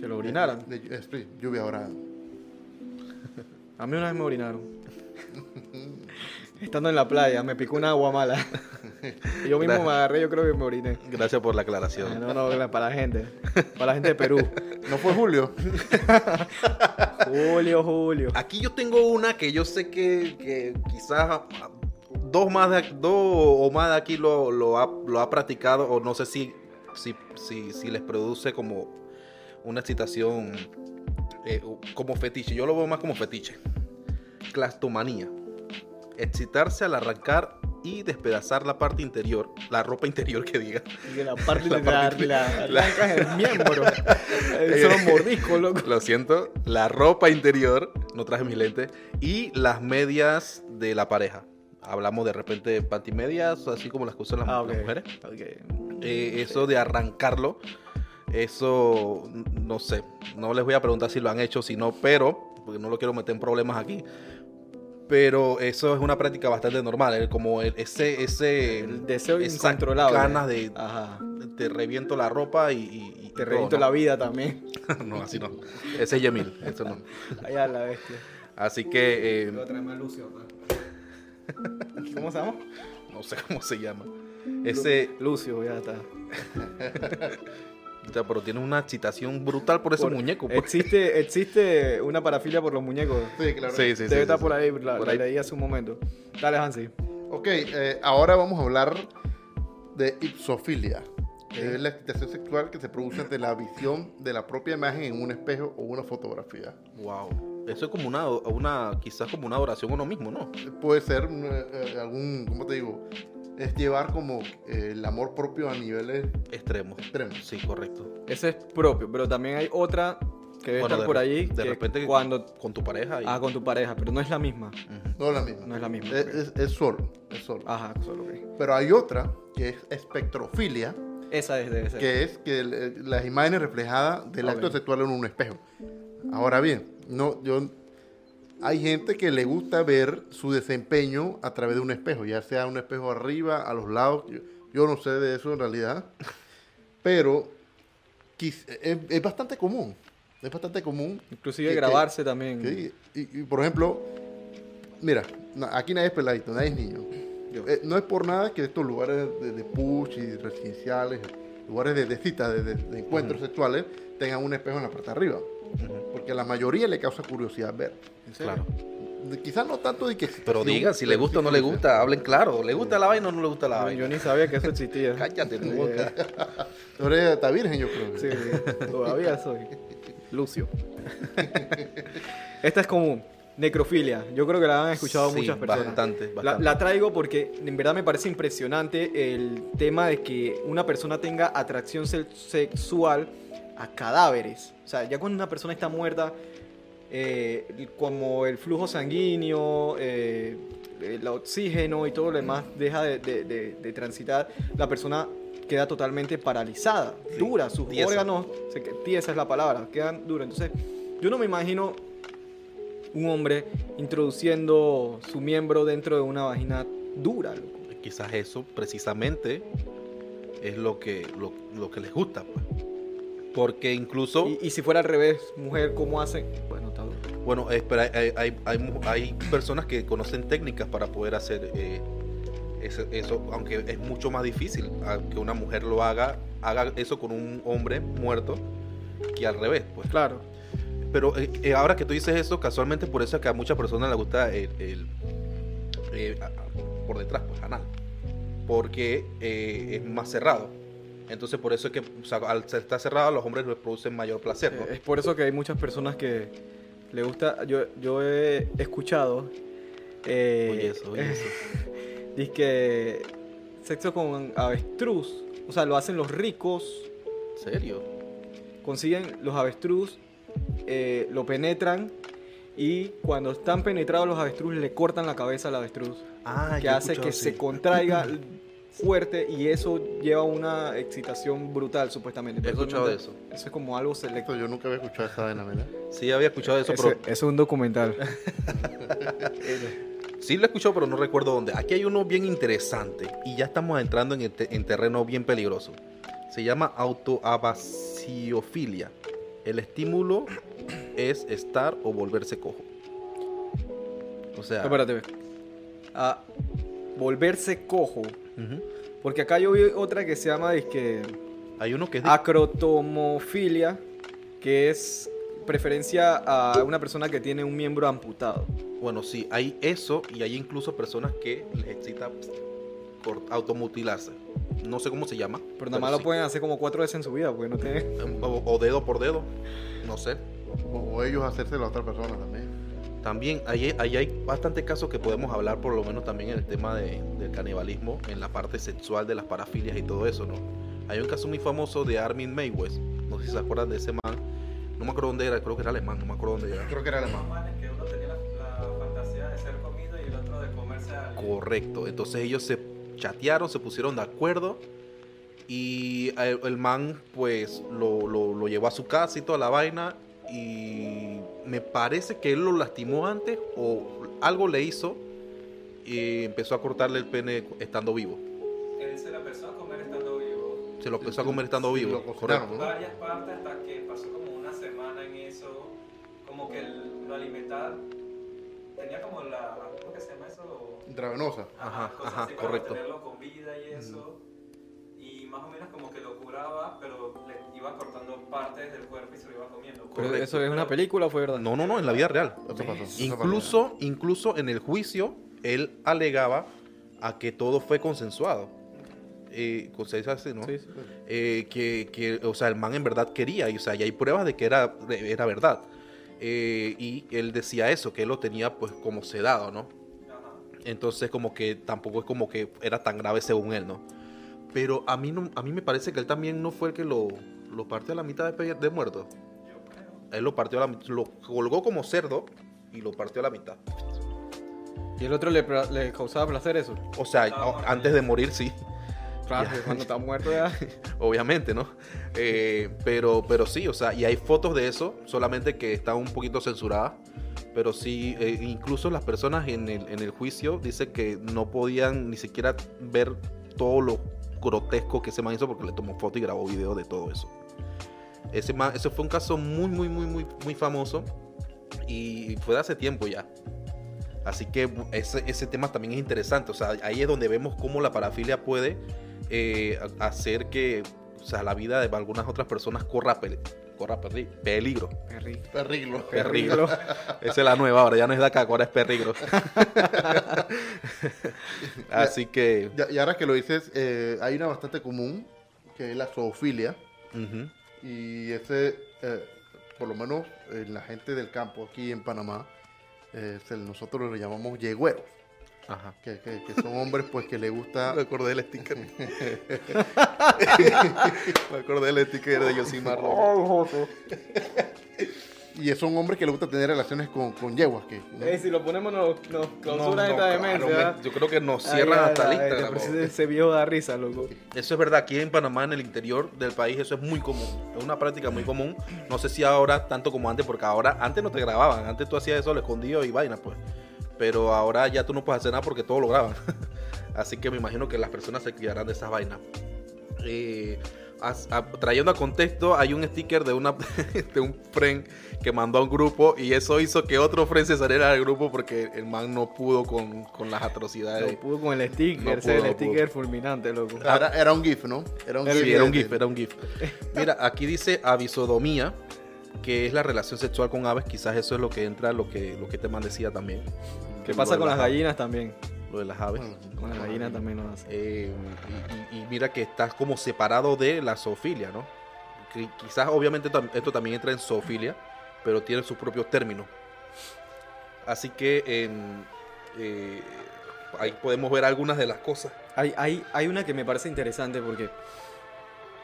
Que lo orinaran. De, de- sí, lluvia ahora. A mí una vez me orinaron. Estando en la playa, me picó una agua mala. Y yo mismo me agarré, yo creo que me oriné. Gracias por la aclaración. No, no, para la gente. Para la gente de Perú. ¿No fue Julio? Julio, Julio. Aquí yo tengo una que yo sé que, que quizás dos más de, dos o más de aquí lo, lo ha, lo ha practicado o no sé si, si, si, si les produce como una excitación eh, como fetiche. Yo lo veo más como fetiche. Clastomanía. Excitarse al arrancar y despedazar la parte interior, la ropa interior que diga. De la parte La de la, parte- la, arrancas el miembro. Eso es mordisco, loco. Lo siento, la ropa interior, no traje mis lentes, y las medias de la pareja. Hablamos de repente de pantimedias, así como las que usan las, Ah, las mujeres. Eh, eso de arrancarlo, eso no sé, no les voy a preguntar si lo han hecho, si no, pero, porque no lo quiero meter en problemas aquí. Pero eso es una práctica bastante normal, eh, como el- ese, ese, El deseo incontrolable. ganas de, Ajá. te reviento la ropa y, Te reviento ¿no? la vida también. no, así no. Ese es Yemil, eso no. Allá la bestia. Así que eh, Voy a traerme a Lucio, ¿Cómo se llama? no sé cómo se llama. Ese, Lucio, ya está. o sea, pero tiene una excitación brutal por esos Por- muñecos. pues. Existe, existe una parafilia por los muñecos. Sí, claro. Sí, sí, sí. Debe sí, estar sí. por ahí, la, Por la ahí. leí hace un momento. Dale, Hansi. Ok, eh, ahora vamos a hablar de ipsofilia. Que Es la excitación sexual que se produce ante la visión de la propia imagen en un espejo o una fotografía. Wow. Eso es como una, una, quizás como una adoración a uno mismo, ¿no? Puede ser eh, eh, algún, ¿cómo te digo? Es llevar como eh, el amor propio a niveles Extremo. extremos. Sí, correcto. Ese es propio, pero también hay otra que debe Bueno, estar de por allí. De que repente cuando. con tu pareja. y- Ah, con tu pareja, pero no es la misma. Ujú. No es la misma. No es la misma. Es, es- es solo, es solo. Ajá, solo ok. Pero hay otra que es espectrofilia, Esa es, debe ser. que es que el- las imágenes reflejadas del acto Ok. sexual en un espejo. Ahora bien, no, yo, hay gente que le gusta ver su desempeño a través de un espejo, ya sea un espejo arriba, a los lados. Yo, yo no sé de eso en realidad, pero es, es bastante común. Es bastante común. Inclusive que- que- grabarse también. que- y, y, por ejemplo, mira, aquí nadie es peladito, nadie es niño. Eh, no es por nada que estos lugares de, de push y residenciales, lugares de, de citas, de, de- de encuentros sexuales, tengan un espejo en la parte de arriba. Porque a la mayoría le causa curiosidad ver. ¿En serio? Claro. Quizás no tanto de que... Pero digan si le gusta o no le gusta, hablen claro. ¿Le gusta la vaina o no le gusta la Yo, vaina? yo ni sabía que eso existía. Cállate tu boca. Tú eres está virgen, yo creo. Sí, todavía soy. Lucio. Esta es común. Necrofilia. Yo creo que la han escuchado Sí, muchas personas. Bastante, La, bastante. la traigo porque en verdad me parece impresionante el tema de que una persona tenga atracción se- sexual a cadáveres. O sea, ya cuando una persona está muerta, eh, como el flujo sanguíneo, eh, el oxígeno y todo lo demás deja de, de- de- de transitar, la persona queda totalmente paralizada, Sí, dura, sus tiesa. órganos, tiesa es la palabra, quedan duros. Entonces, yo no me imagino un hombre introduciendo su miembro dentro de una vagina dura, loco. Quizás eso precisamente es lo que, lo, lo que les gusta, pues. Porque incluso, Y, y si fuera al revés, mujer, ¿cómo hacen? Bueno, está duro. bueno, espera, hay, hay, hay, hay personas que conocen técnicas para poder hacer eh, ese- eso, aunque es mucho más difícil que una mujer lo haga, haga eso con un hombre muerto que al revés, pues. Claro. Pero eh, eh, ahora que tú dices eso, casualmente por eso es que a muchas personas les gusta el, el- eh, por detrás, pues anal. Porque eh, es más cerrado. Entonces por eso es que o sea, al estar cerrado los hombres les producen mayor placer, ¿no? Es por eso que hay muchas personas que le gusta. Yo, yo he escuchado. Oye eso, oye eso. Dice que sexo con avestruz. O sea, lo hacen los ricos. ¿En serio? Consiguen los avestruz, eh, lo penetran. Y cuando están penetrados los avestruz, le cortan la cabeza al avestruz. Ah, que hace que se contraiga fuerte y eso lleva a una excitación brutal, supuestamente. He escuchado de eso eso. Es como algo selecto. Yo nunca había escuchado esa vaina, ¿verdad? Sí, había escuchado eso, pero eso es un documental. Sí lo he escuchado, pero no recuerdo dónde. Aquí hay uno bien interesante y ya estamos entrando en, te- en terreno bien peligroso. Se llama autoabasiofilia. El estímulo es estar o volverse cojo. O sea, Espérate, volverse cojo. Porque acá yo vi otra que se llama hay uno que es de- acrotomofilia, que es preferencia a una persona que tiene un miembro amputado. Bueno, sí, hay eso y hay incluso personas que les excita cort- automutilarse. No sé cómo se llama. Pero nada más lo sí. pueden hacer como cuatro veces en su vida, porque no tiene... O, o dedo por dedo, no sé. O, o ellos hacerse a la otra persona también. También ahí, ahí hay bastantes casos que podemos hablar, por lo menos también en el tema de- del canibalismo, en la parte sexual de las parafilias y todo eso, ¿no? Hay un caso muy famoso de Armin Mayweather, no sé si se acuerdan de ese man, no me acuerdo dónde era, creo que era alemán, no me acuerdo dónde era. Creo que era alemán. que uno tenía la, la fantasía de ser comido y el otro de comerse a alguien. Correcto, entonces ellos se chatearon, se pusieron de acuerdo y el, el man pues lo, lo- lo llevó a su casa y toda la vaina y me parece que él lo lastimó antes o algo le hizo y empezó a cortarle el pene estando vivo. Él se la empezó a comer estando vivo. Se lo empezó a comer estando Sí, vivo. lo correcto. ¿no? Varias partes hasta que pasó como una semana en eso. Como que el- lo alimentaba. Tenía como la. ¿Cómo que se llama eso? Intravenosa. Ajá, cosas ajá, para correcto. mantenerlo con vida y eso. Y más o menos como que lo curaba, pero le iba cortando partes del cuerpo y se lo iba comiendo. Pero. ¿Eso es una película o fue verdad? No, no, no, en la vida real. Eso pasó, eso Incluso, incluso en el juicio, él alegaba a que todo fue consensuado. Eh, así, ¿no? Sí, sí. Eh, que, que, o sea, el man en verdad quería, y, o sea, y hay pruebas de que era, era verdad. Eh, y él decía eso, que él lo tenía pues como sedado, ¿no? Entonces como que tampoco es como que era tan grave según él, ¿no? Pero a mí, no, a mí me parece que él también no fue el que lo, lo partió a la mitad de, de muerto. Él lo partió a la mitad, lo colgó como cerdo y lo partió a la mitad. ¿Y el otro le, le causaba placer eso? O sea, a- antes de morir sí, Claro, Ya. cuando está muerto ya... obviamente, ¿no? Eh, pero, pero sí, o sea, y hay fotos de eso, solamente que están un poquito censuradas. Pero sí, eh, incluso las personas en el, en el juicio dicen que no podían ni siquiera ver todo lo grotesco que ese man hizo porque le tomó foto y grabó video de todo eso. Ese, man, ese fue un caso muy, muy, muy, muy, muy famoso y fue de hace tiempo ya. Así que ese, ese tema también es interesante. O sea, ahí es donde vemos cómo la parafilia puede eh, hacer que o sea, la vida de algunas otras personas corra, corra perri- peligro. Perri. Perriglo. Perriglo. Esa es la nueva ahora, ya no es de acá, ahora es perrigro. Así que. Y ahora que lo dices, eh, hay una bastante común, que es la zoofilia. Y ese, eh, por lo menos en la gente del campo aquí en Panamá, eh, nosotros lo llamamos yegüeros. Ajá. Que, que- que son hombres pues que les gusta Me acordé del sticker. Me acordé del sticker de Yosimar. y son hombres que les gusta tener relaciones con, con yeguas que si lo ponemos nos, nos No, clausuran no, esta claro, demencia. me- yo creo que nos cierran ay, hasta Instagram. bro. ese viejo da risa, loco. Eso es verdad, aquí en Panamá, en el interior del país, eso es muy común. Es una práctica muy común. No sé si ahora tanto como antes, porque ahora, antes no te grababan. Antes tú hacías eso, lo escondido y vaina, pues. Pero ahora ya tú no puedes hacer nada porque todo lo graban. Así que me imagino que las personas se cuidarán de esas vainas. Eh, a- trayendo a contexto, hay un sticker de, una, de un friend que mandó a un grupo y eso hizo que otro friend se saliera del grupo porque el man no pudo con, con las atrocidades. No pudo con el sticker, No ese pudo, el no pudo. sticker fulminante, loco. Era, era un GIF, ¿no? Era un Era- Sí, era un GIF, era un GIF. Mira, aquí dice avisodomía, que es la relación sexual con aves. Quizás eso es lo que entra, lo que, lo que te man decía también. ¿Qué pasa con las gallinas también? Lo de las aves. Bueno, Con las gallinas también lo hace. Eh, y, y- y mira que estás como separado de la zoofilia, ¿no? Que quizás obviamente esto también entra en zoofilia, pero tiene sus propios términos. Así que eh, ahí podemos ver algunas de las cosas. Hay, hay, hay una que me parece interesante porque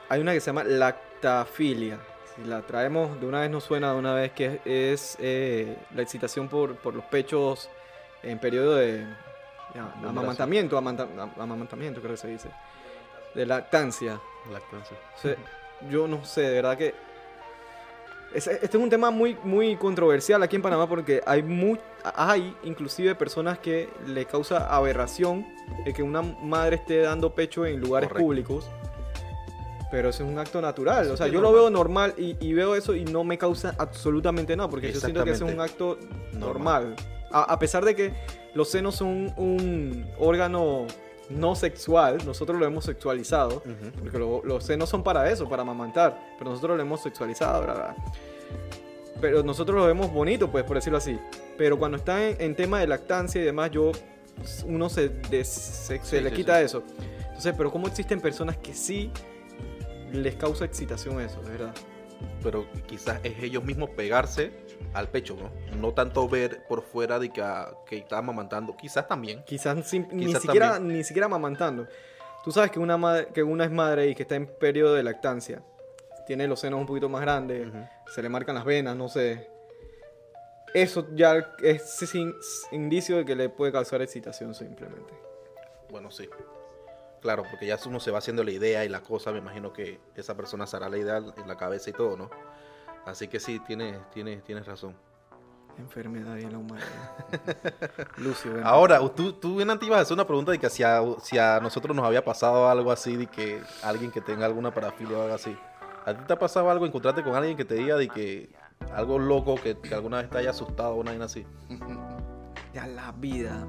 hay una que se llama lactafilia. Si la traemos de una vez nos suena de una vez que es eh, la excitación por, por los pechos en periodo de ya, amamantamiento, amanta- am- amamantamiento creo que se dice, de lactancia. Lactancia. O sea, yo no sé, de verdad que Es- Este es un tema muy, muy controversial aquí en Panamá porque hay, mu- hay inclusive personas que le causa aberración de que una madre esté dando pecho en lugares Correcto. públicos. Pero eso es un acto natural. Eso O sea, yo lo veo normal y, y veo eso y no me causa absolutamente nada porque yo siento que eso es un acto normal. A, a pesar de que los senos son un órgano no sexual, nosotros lo hemos sexualizado. Porque lo- los senos son para eso, para amamantar. Pero nosotros lo hemos sexualizado, bla, bla. Pero nosotros lo vemos bonito, pues, por decirlo así. Pero cuando está en, en tema de lactancia y demás, yo uno se, des- se, se Sí, le quita sí. eso. Entonces, pero ¿cómo existen personas que sí les causa excitación eso, de verdad? Pero quizás es ellos mismos pegarse al pecho, ¿no? No tanto ver por fuera de que, ah, que está amamantando. Quizás también. Quizás, sin- ni, Quizás siquiera, también. ni siquiera amamantando. Tú sabes que una, madre, que una es madre y que está en periodo de lactancia. Tiene los senos un poquito más grandes. Se le marcan las venas, no sé. Eso ya es sin- indicio de que le puede causar excitación simplemente. Bueno, sí. Claro, porque ya uno se va haciendo la idea y la cosa, me imagino que esa persona se hará la idea en la cabeza y todo, ¿no? Así que sí, tienes, tienes, tienes razón. Enfermedad en la humanidad. Lucio, ven. Ahora, tú, tú bien antes ibas a hacer una pregunta de que si a, si a nosotros nos había pasado algo así, de que alguien que tenga alguna parafilia o algo así. ¿A ti te ha pasado algo, encontrarte con alguien que te diga de que algo loco, que, que alguna vez te haya asustado o una así? Ya la vida.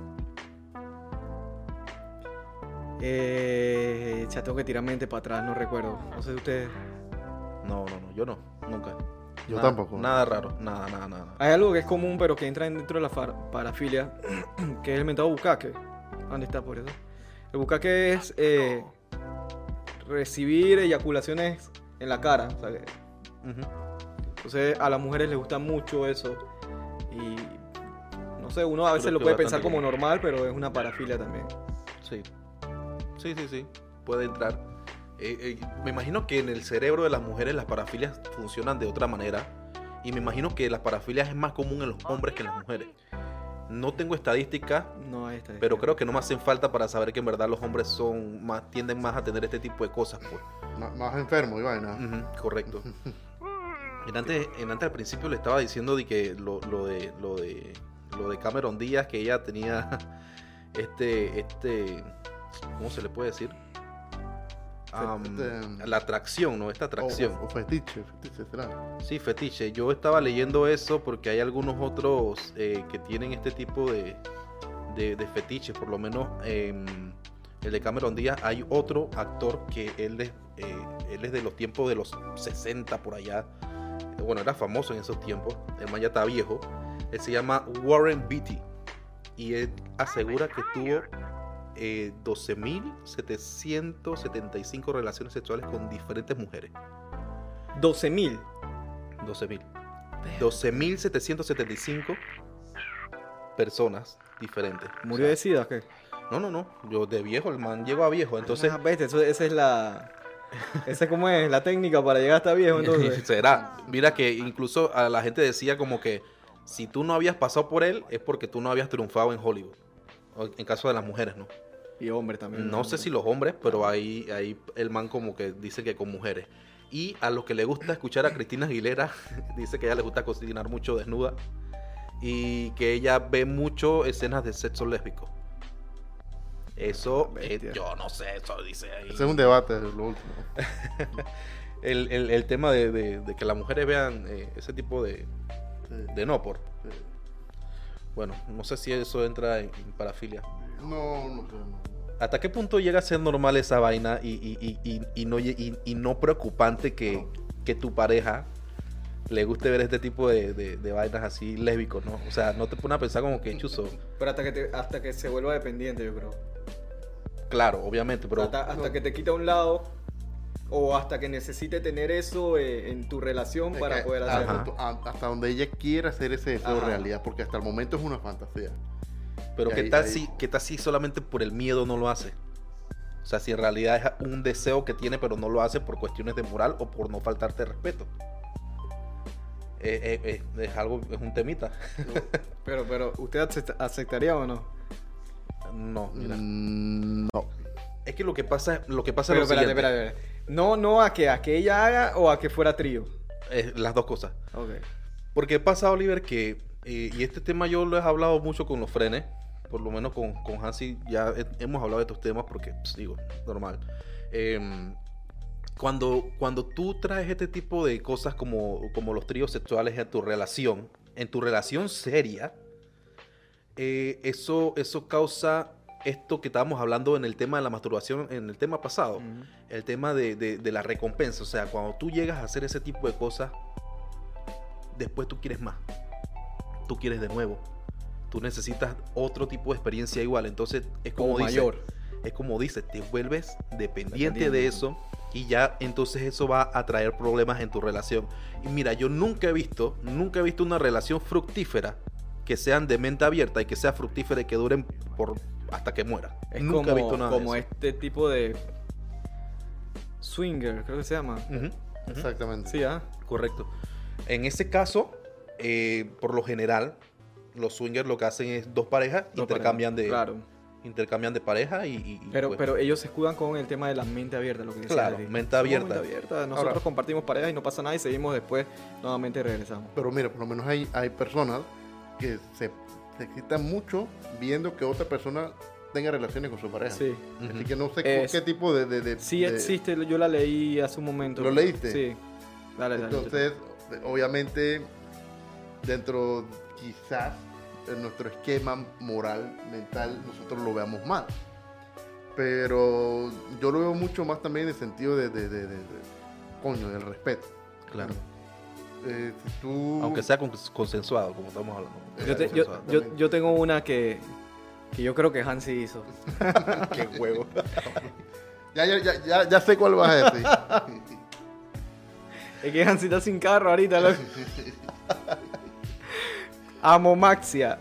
Eh, ya tengo que tirar mente para atrás, no recuerdo. No sé si ustedes. No, no, no, yo no, nunca. Yo Nada- tampoco. Nada raro, nada, nada, nada. Hay algo que es común, pero que entra dentro de la far- parafilia, que es el mentado bucaque. ¿Dónde está por eso? El bucaque es eh, recibir eyaculaciones en la cara. o sea, que- Ujú. Entonces a las mujeres les gusta mucho eso. Y no sé, uno a veces lo puede pensar como normal, pero es una parafilia también. Sí. Sí, sí, sí. Puede entrar. Eh, eh, me imagino que en el cerebro de las mujeres las parafilias funcionan de otra manera. Y me imagino que las parafilias es más común en los hombres que en las mujeres. No tengo estadísticas, No hay pero creo que no me hacen falta para saber que en verdad los hombres son más, tienden más a tener este tipo de cosas. Pues. Más, más enfermo y vaina. Ujú, correcto. En antes, en antes al principio le estaba diciendo de que lo, lo de lo de lo de Cameron Díaz que ella tenía este este ¿cómo se le puede decir? Am, este, la atracción, ¿no? Esta atracción. O, o fetiche, fetiche será. Sí, fetiche. Yo estaba leyendo eso porque hay algunos otros eh, que tienen este tipo de, de, de fetiches. Por lo menos em, el de Cameron Díaz. Hay otro actor que él es, eh, él es de los tiempos de los 60 por allá. Bueno, era famoso en esos tiempos. El man ya está viejo. Él se llama Warren Beatty. Y él asegura que tuvo eh, 12.775 relaciones sexuales con diferentes mujeres. 12 mil. 12.000. 12.775 personas diferentes. ¿Murió de sida o qué? No, no, no. Yo de viejo, el man llegó a viejo. Entonces, Ah, vete, eso- esa es la. Esa es como es la técnica para llegar hasta viejo, entonces. será. Mira que incluso a la gente decía como que si tú no habías pasado por él es porque tú no habías triunfado en Hollywood. En caso de las mujeres, ¿no? Y hombre también. No sé si los hombres, pero ahí, ahí el man como que dice que con mujeres. Y a los que le gusta escuchar a Cristina Aguilera, dice que a ella le gusta cocinar mucho desnuda. Y que ella ve mucho escenas de sexo lésbico. Eso, eh, yo no sé, eso dice ahí. Ese es un debate, lo último. El, el- el tema de, de- de que las mujeres vean eh, ese tipo de, Sí, de no por. sí. Bueno, no sé si eso entra en, en parafilia. No, no no. ¿Hasta qué punto llega a ser normal esa vaina y, y- y- y- y no, y, y no preocupante que, que tu pareja le guste ver este tipo de, de- de vainas así lésbicos, ¿no? O sea, no te pone a pensar como que chuzo. Pero hasta que, te- hasta que se vuelva dependiente, yo creo. Claro, obviamente, pero hasta hasta que te quita a un lado o hasta que necesite tener eso eh, en tu relación Es para que poder hasta- hacerlo. hasta, hasta donde ella quiera hacer ese deseo Ajá. realidad, porque hasta el momento es una fantasía. Pero ¿qué ahí- tal ahí- si qué tal si solamente por el miedo no lo hace? O sea, si en realidad es un deseo que tiene pero no lo hace por cuestiones de moral o por no faltarte respeto. Eh, eh, eh, es algo, es un temita. Pero, pero, ¿usted acepta- aceptaría o no? No, mira. Mm, no. Es que lo que pasa, lo que pasa Pero es lo espérate, siguiente. espérate, espérate. No, no a que, a que ella haga o a que fuera trío. eh, las dos cosas. Ok. Porque pasa, Oliver, que, eh, y este tema yo lo he hablado mucho con los frenes, por lo menos con, con Hansi ya he- hemos hablado de estos temas porque, pues, digo, normal. Em, cuando, cuando tú traes este tipo de cosas como, como los tríos sexuales en tu relación, en tu relación seria, eh, eso, eso causa esto que estábamos hablando en el tema de la masturbación, en el tema pasado Ujú. el tema de, de- de la recompensa. O sea, cuando tú llegas a hacer ese tipo de cosas, después tú quieres más. Tú quieres de nuevo. Tú necesitas otro tipo de experiencia igual. Entonces es como, Como dice, mayor. es como dice, te vuelves dependiente Dependiente. de eso y ya entonces eso va a traer problemas en tu relación. Y mira, yo nunca he visto, nunca he visto una relación fructífera que sean de mente abierta y que sea fructífera y que duren por hasta que muera. Es nunca como, he visto nada de como eso. este tipo de swinger, creo que se llama. Exactamente. Sí, ah. Correcto. En ese caso, eh, por lo general, los swingers lo que hacen es dos parejas intercambian de Claro. intercambian de pareja y, Pero, pues, pero ellos se escudan con el tema de la mente abierta, lo que decía Claro, mente abierta. mente abierta. Nosotros Ahora- compartimos pareja y no pasa nada y seguimos después, nuevamente regresamos. Pero mira, por lo menos hay, hay personas que se, se excitan mucho viendo que otra persona tenga relaciones con su pareja. Sí. Así que no sé qué- Es- qué tipo de... de, de- Sí de- existe, yo la leí hace un momento. ¿Lo leíste? Sí. Dale, dale. Entonces, obviamente, dentro quizás en nuestro esquema moral, mental, nosotros lo veamos mal. Pero yo lo veo mucho más también en el sentido de, de, de- de- de- coño, del respeto. claro. Eh, si tú... Aunque sea con- consensuado, como estamos hablando. Yo, te- yo, yo- yo tengo una que, que yo creo que Hansi hizo. Qué huevo. Ya, ya, ya, ya, ya sé cuál vas a decir. Es que Hansi está sin carro ahorita. loco. Amomaxia.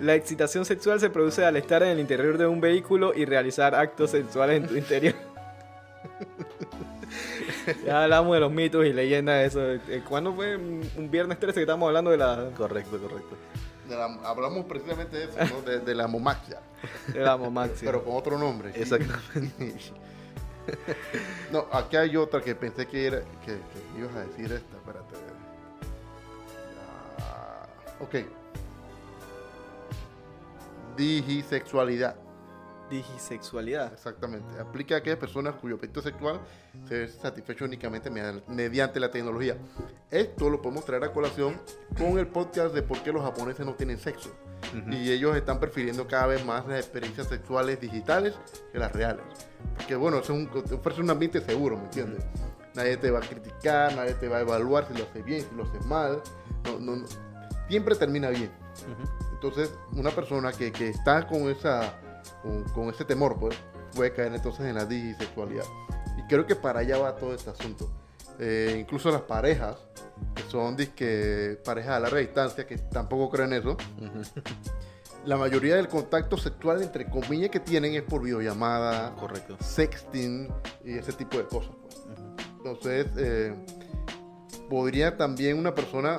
La excitación sexual se produce al estar en el interior de un vehículo y realizar actos sexuales en tu interior. ya hablamos de los mitos y leyendas de eso. Eh, ¿Cuándo fue? Un viernes 13 que estábamos hablando de la, correcto, correcto. De la- hablamos precisamente de eso, ¿no? de, de la momaxia, de la amomaxia. pero con otro nombre. Exactamente. No, aquí hay otra que pensé que, era, que, que ibas a decir esta, espérate. Ok. Digisexualidad, Digisexualidad. exactamente. Aplica a aquellas personas cuyo apetito sexual se ve satisfecho únicamente media- mediante la tecnología. Esto lo podemos traer a colación con el podcast de por qué los japoneses no tienen sexo. Y ellos están prefiriendo cada vez más las experiencias sexuales digitales que las reales. Porque bueno, eso es un- te ofrece un ambiente seguro, ¿me entiendes? Nadie te va a criticar, nadie te va a evaluar si lo haces bien, si lo haces mal. No, no, no. Siempre termina bien. Entonces, una persona que, que está con, esa, con, con ese temor, pues, puede caer entonces en la digisexualidad. Y creo que para allá va todo este asunto. Eh, incluso las parejas, que son disque, parejas a larga distancia, que tampoco creen eso, la mayoría del contacto sexual, entre comillas, que tienen es por videollamada, Correcto. sexting y ese tipo de cosas. pues. Ujú. Entonces, eh, ¿podría también una persona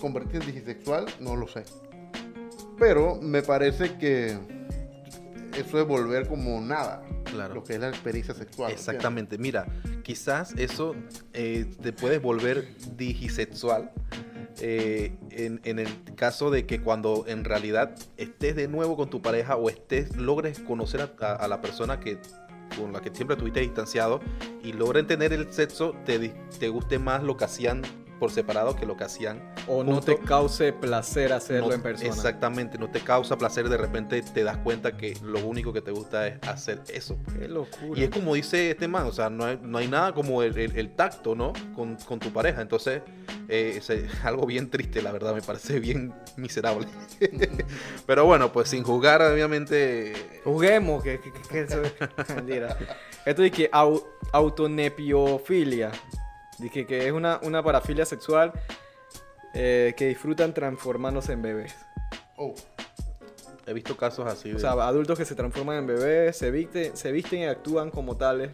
convertirse en digisexual? No lo sé. Pero me parece que eso es volver como nada. Claro. Lo que es la experiencia sexual. ¿entiendes? Exactamente, mira, quizás eso eh, te puedes volver digisexual eh, en, en el caso de que cuando en realidad estés de nuevo con tu pareja o estés, logres conocer a, a- a la persona que con la que siempre estuviste distanciado y logren tener el sexo, te, te guste más lo que hacían por separado que lo que hacían O no te cause placer hacerlo No- en persona. Exactamente, no te causa placer, de repente te das cuenta que lo único que te gusta es hacer eso. Qué locura. Y es como dice este man, o sea, no hay, no hay nada como el, el- el tacto, ¿no? Con, con tu pareja. Entonces, eh, es algo bien triste, la verdad, me parece bien miserable. Pero bueno, pues sin jugar, obviamente. Juguemos, que, que, que- eso es mentira. Esto dice que au- autonepiofilia. Dice que es una, una parafilia sexual eh, que disfrutan transformándose en bebés. Oh, He visto casos así. De, O sea, adultos que se transforman en bebés, se, viste- se visten y actúan como tales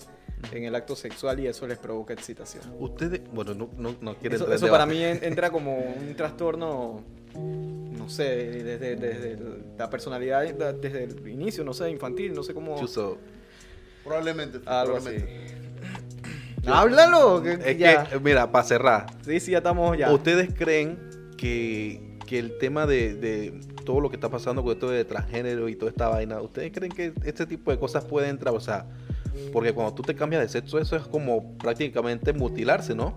en el acto sexual y eso les provoca excitación. Ustedes, bueno, no, no, no quiero Eso, eso para mí en- entra como un trastorno, no sé, desde, desde la personalidad, desde el inicio, no sé, infantil, no sé cómo... Chuzo, probablemente. así. Háblalo. que Es ya. que, mira, para cerrar, Sí, sí, ya estamos ya. ¿ustedes creen que, que el tema de, de todo lo que está pasando con esto de transgénero y toda esta vaina, ¿ustedes creen que este tipo de cosas pueden entrar? O sea, porque cuando tú te cambias de sexo, eso es como prácticamente mutilarse, ¿no?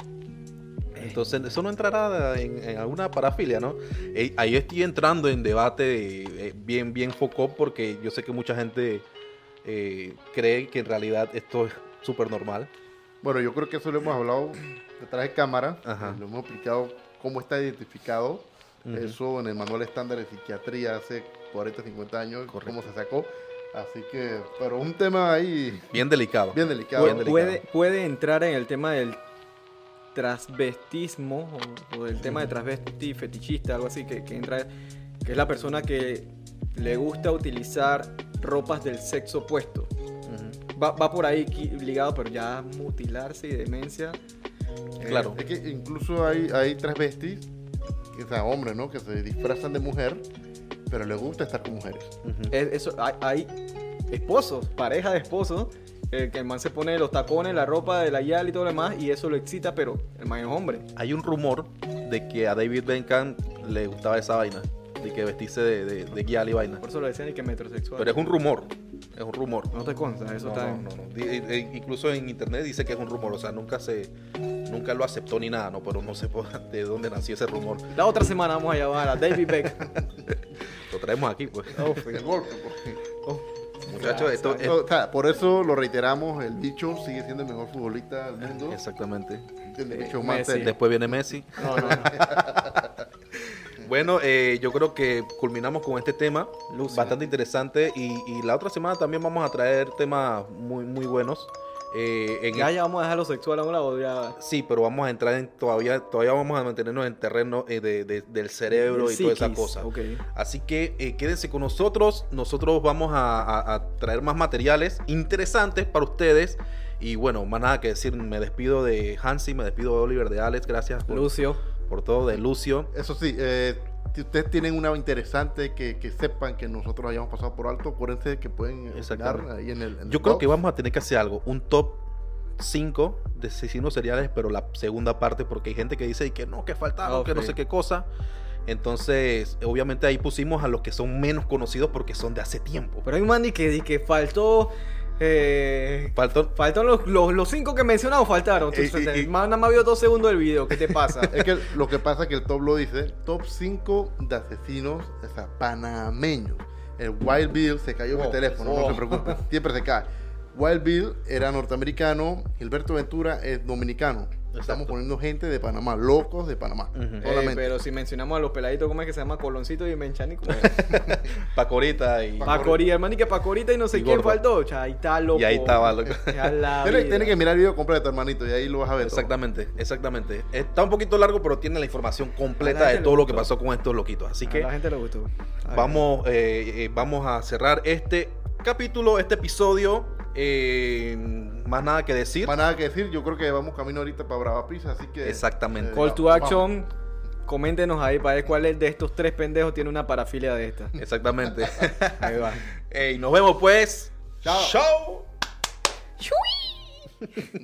Entonces, eso no entrará en, en alguna parafilia, ¿no? Eh, ahí estoy entrando en debate eh, bien, bien foco porque yo sé que mucha gente eh, cree que en realidad esto es súper normal. Bueno, yo creo que eso lo hemos hablado detrás de cámara. Ajá. Lo hemos explicado cómo está identificado. Ujú. Eso en el manual estándar de psiquiatría hace 40, 50 años, Correcto. cómo se sacó. Así que, pero un tema ahí Bien delicado. bien delicado. Bien Puede, delicado. puede, puede entrar en el tema del transvestismo o, o del tema de transvesti fetichista, algo así, que, que entra, que es la persona que le gusta utilizar ropas del sexo opuesto. Va, va por ahí ligado, pero ya mutilarse y demencia. eh, Claro. Es que incluso hay, hay transvestis, o sea, hombres, ¿no? Que se disfrazan de mujer, pero les gusta estar con mujeres. Es- eso, hay, hay esposos, pareja de esposos, eh, que el man se pone los tacones, la ropa de la yal y todo lo demás, y eso lo excita, pero el man es hombre. Hay un rumor de que a David Beckham le gustaba esa vaina, de que vestirse de, de, de y vaina. Por eso lo decían y que metrosexual. Pero es un rumor, es un rumor. No te consta, eso No, está no, no, no. Di- eh, Incluso en internet dice que es un rumor, o sea, nunca se, nunca lo aceptó ni nada, no, pero no sé por- de dónde nació ese rumor. La otra semana vamos a llamar a David Beckham. Lo traemos aquí, pues. Oh, El golpe, porque- Muchachos, esto es O sea, por eso lo reiteramos, el bicho sigue siendo el mejor futbolista del mundo. exactamente. El Eh, Messi. Después viene Messi. No, no, no. Bueno, eh, yo creo que culminamos con este tema, bastante interesante y, y la otra semana también vamos a traer temas muy muy buenos. Eh, en Ya, ya vamos a dejar lo sexual a un lado. Ya. Sí, pero vamos a entrar en todavía todavía vamos a mantenernos en terreno eh, de- de- del cerebro y toda esa cosa. Así que eh, quédense con nosotros. Nosotros vamos a, a- a traer más materiales interesantes para ustedes. Y bueno, más nada que decir, me despido de Hansi, me despido de Oliver, de Alex, gracias por, Lucio. Por todo, de Lucio. Eso sí, eh, si ustedes tienen una interesante que, que sepan que nosotros hayamos pasado por alto, acuérdense que pueden Exactamente. ahí en el. en el Yo creo que vamos a tener que hacer algo, un top 5 de asesinos seriales, pero la segunda parte, porque hay gente que dice y que no, que faltaron, Ah, que no sé qué cosa. Entonces, obviamente ahí pusimos a los que son menos conocidos porque son de hace tiempo. Pero hay un que, di que faltó. Eh, Faltó, faltó los, los, los cinco que mencionamos, faltaron. Y- Entonces, y- y- el man nada más vio dos segundos del video. ¿Qué te pasa? Es que lo que pasa es que el top lo dice, top 5 de asesinos o sea, panameños. El Wild Bill se cayó Oh, teléfono, oh. no se preocupen, siempre se cae. Wild Bill era norteamericano, Gilberto Ventura es dominicano. Estamos poniendo gente de Panamá, locos de Panamá. Pero si mencionamos a los peladitos, ¿cómo es que se llama? Coloncito y Menchani. ¿cómo es? Pacorita y... Pacorita, hermano, y que Pacorita y no sé Y quién gordo. faltó. Cha, ahí está loco. Y ahí estaba, loco. Tienes, que mirar el video completo, hermanito, y ahí lo vas a ver. todo. Exactamente, exactamente. Está un poquito largo, pero tiene la información A completa la de todo lo que pasó con estos loquitos. Así A que la gente le gustó. A vamos, eh, eh, vamos a cerrar este capítulo, este episodio. Eh, más nada que decir. Más nada que decir, yo creo que vamos camino ahorita para Brava Pizza, así que... Exactamente. Call to vamos. action. Coméntenos ahí para ver cuál es de estos tres pendejos tiene una parafilia de esta. Exactamente. Ahí va. Ey, nos vemos pues. Chao. Chao.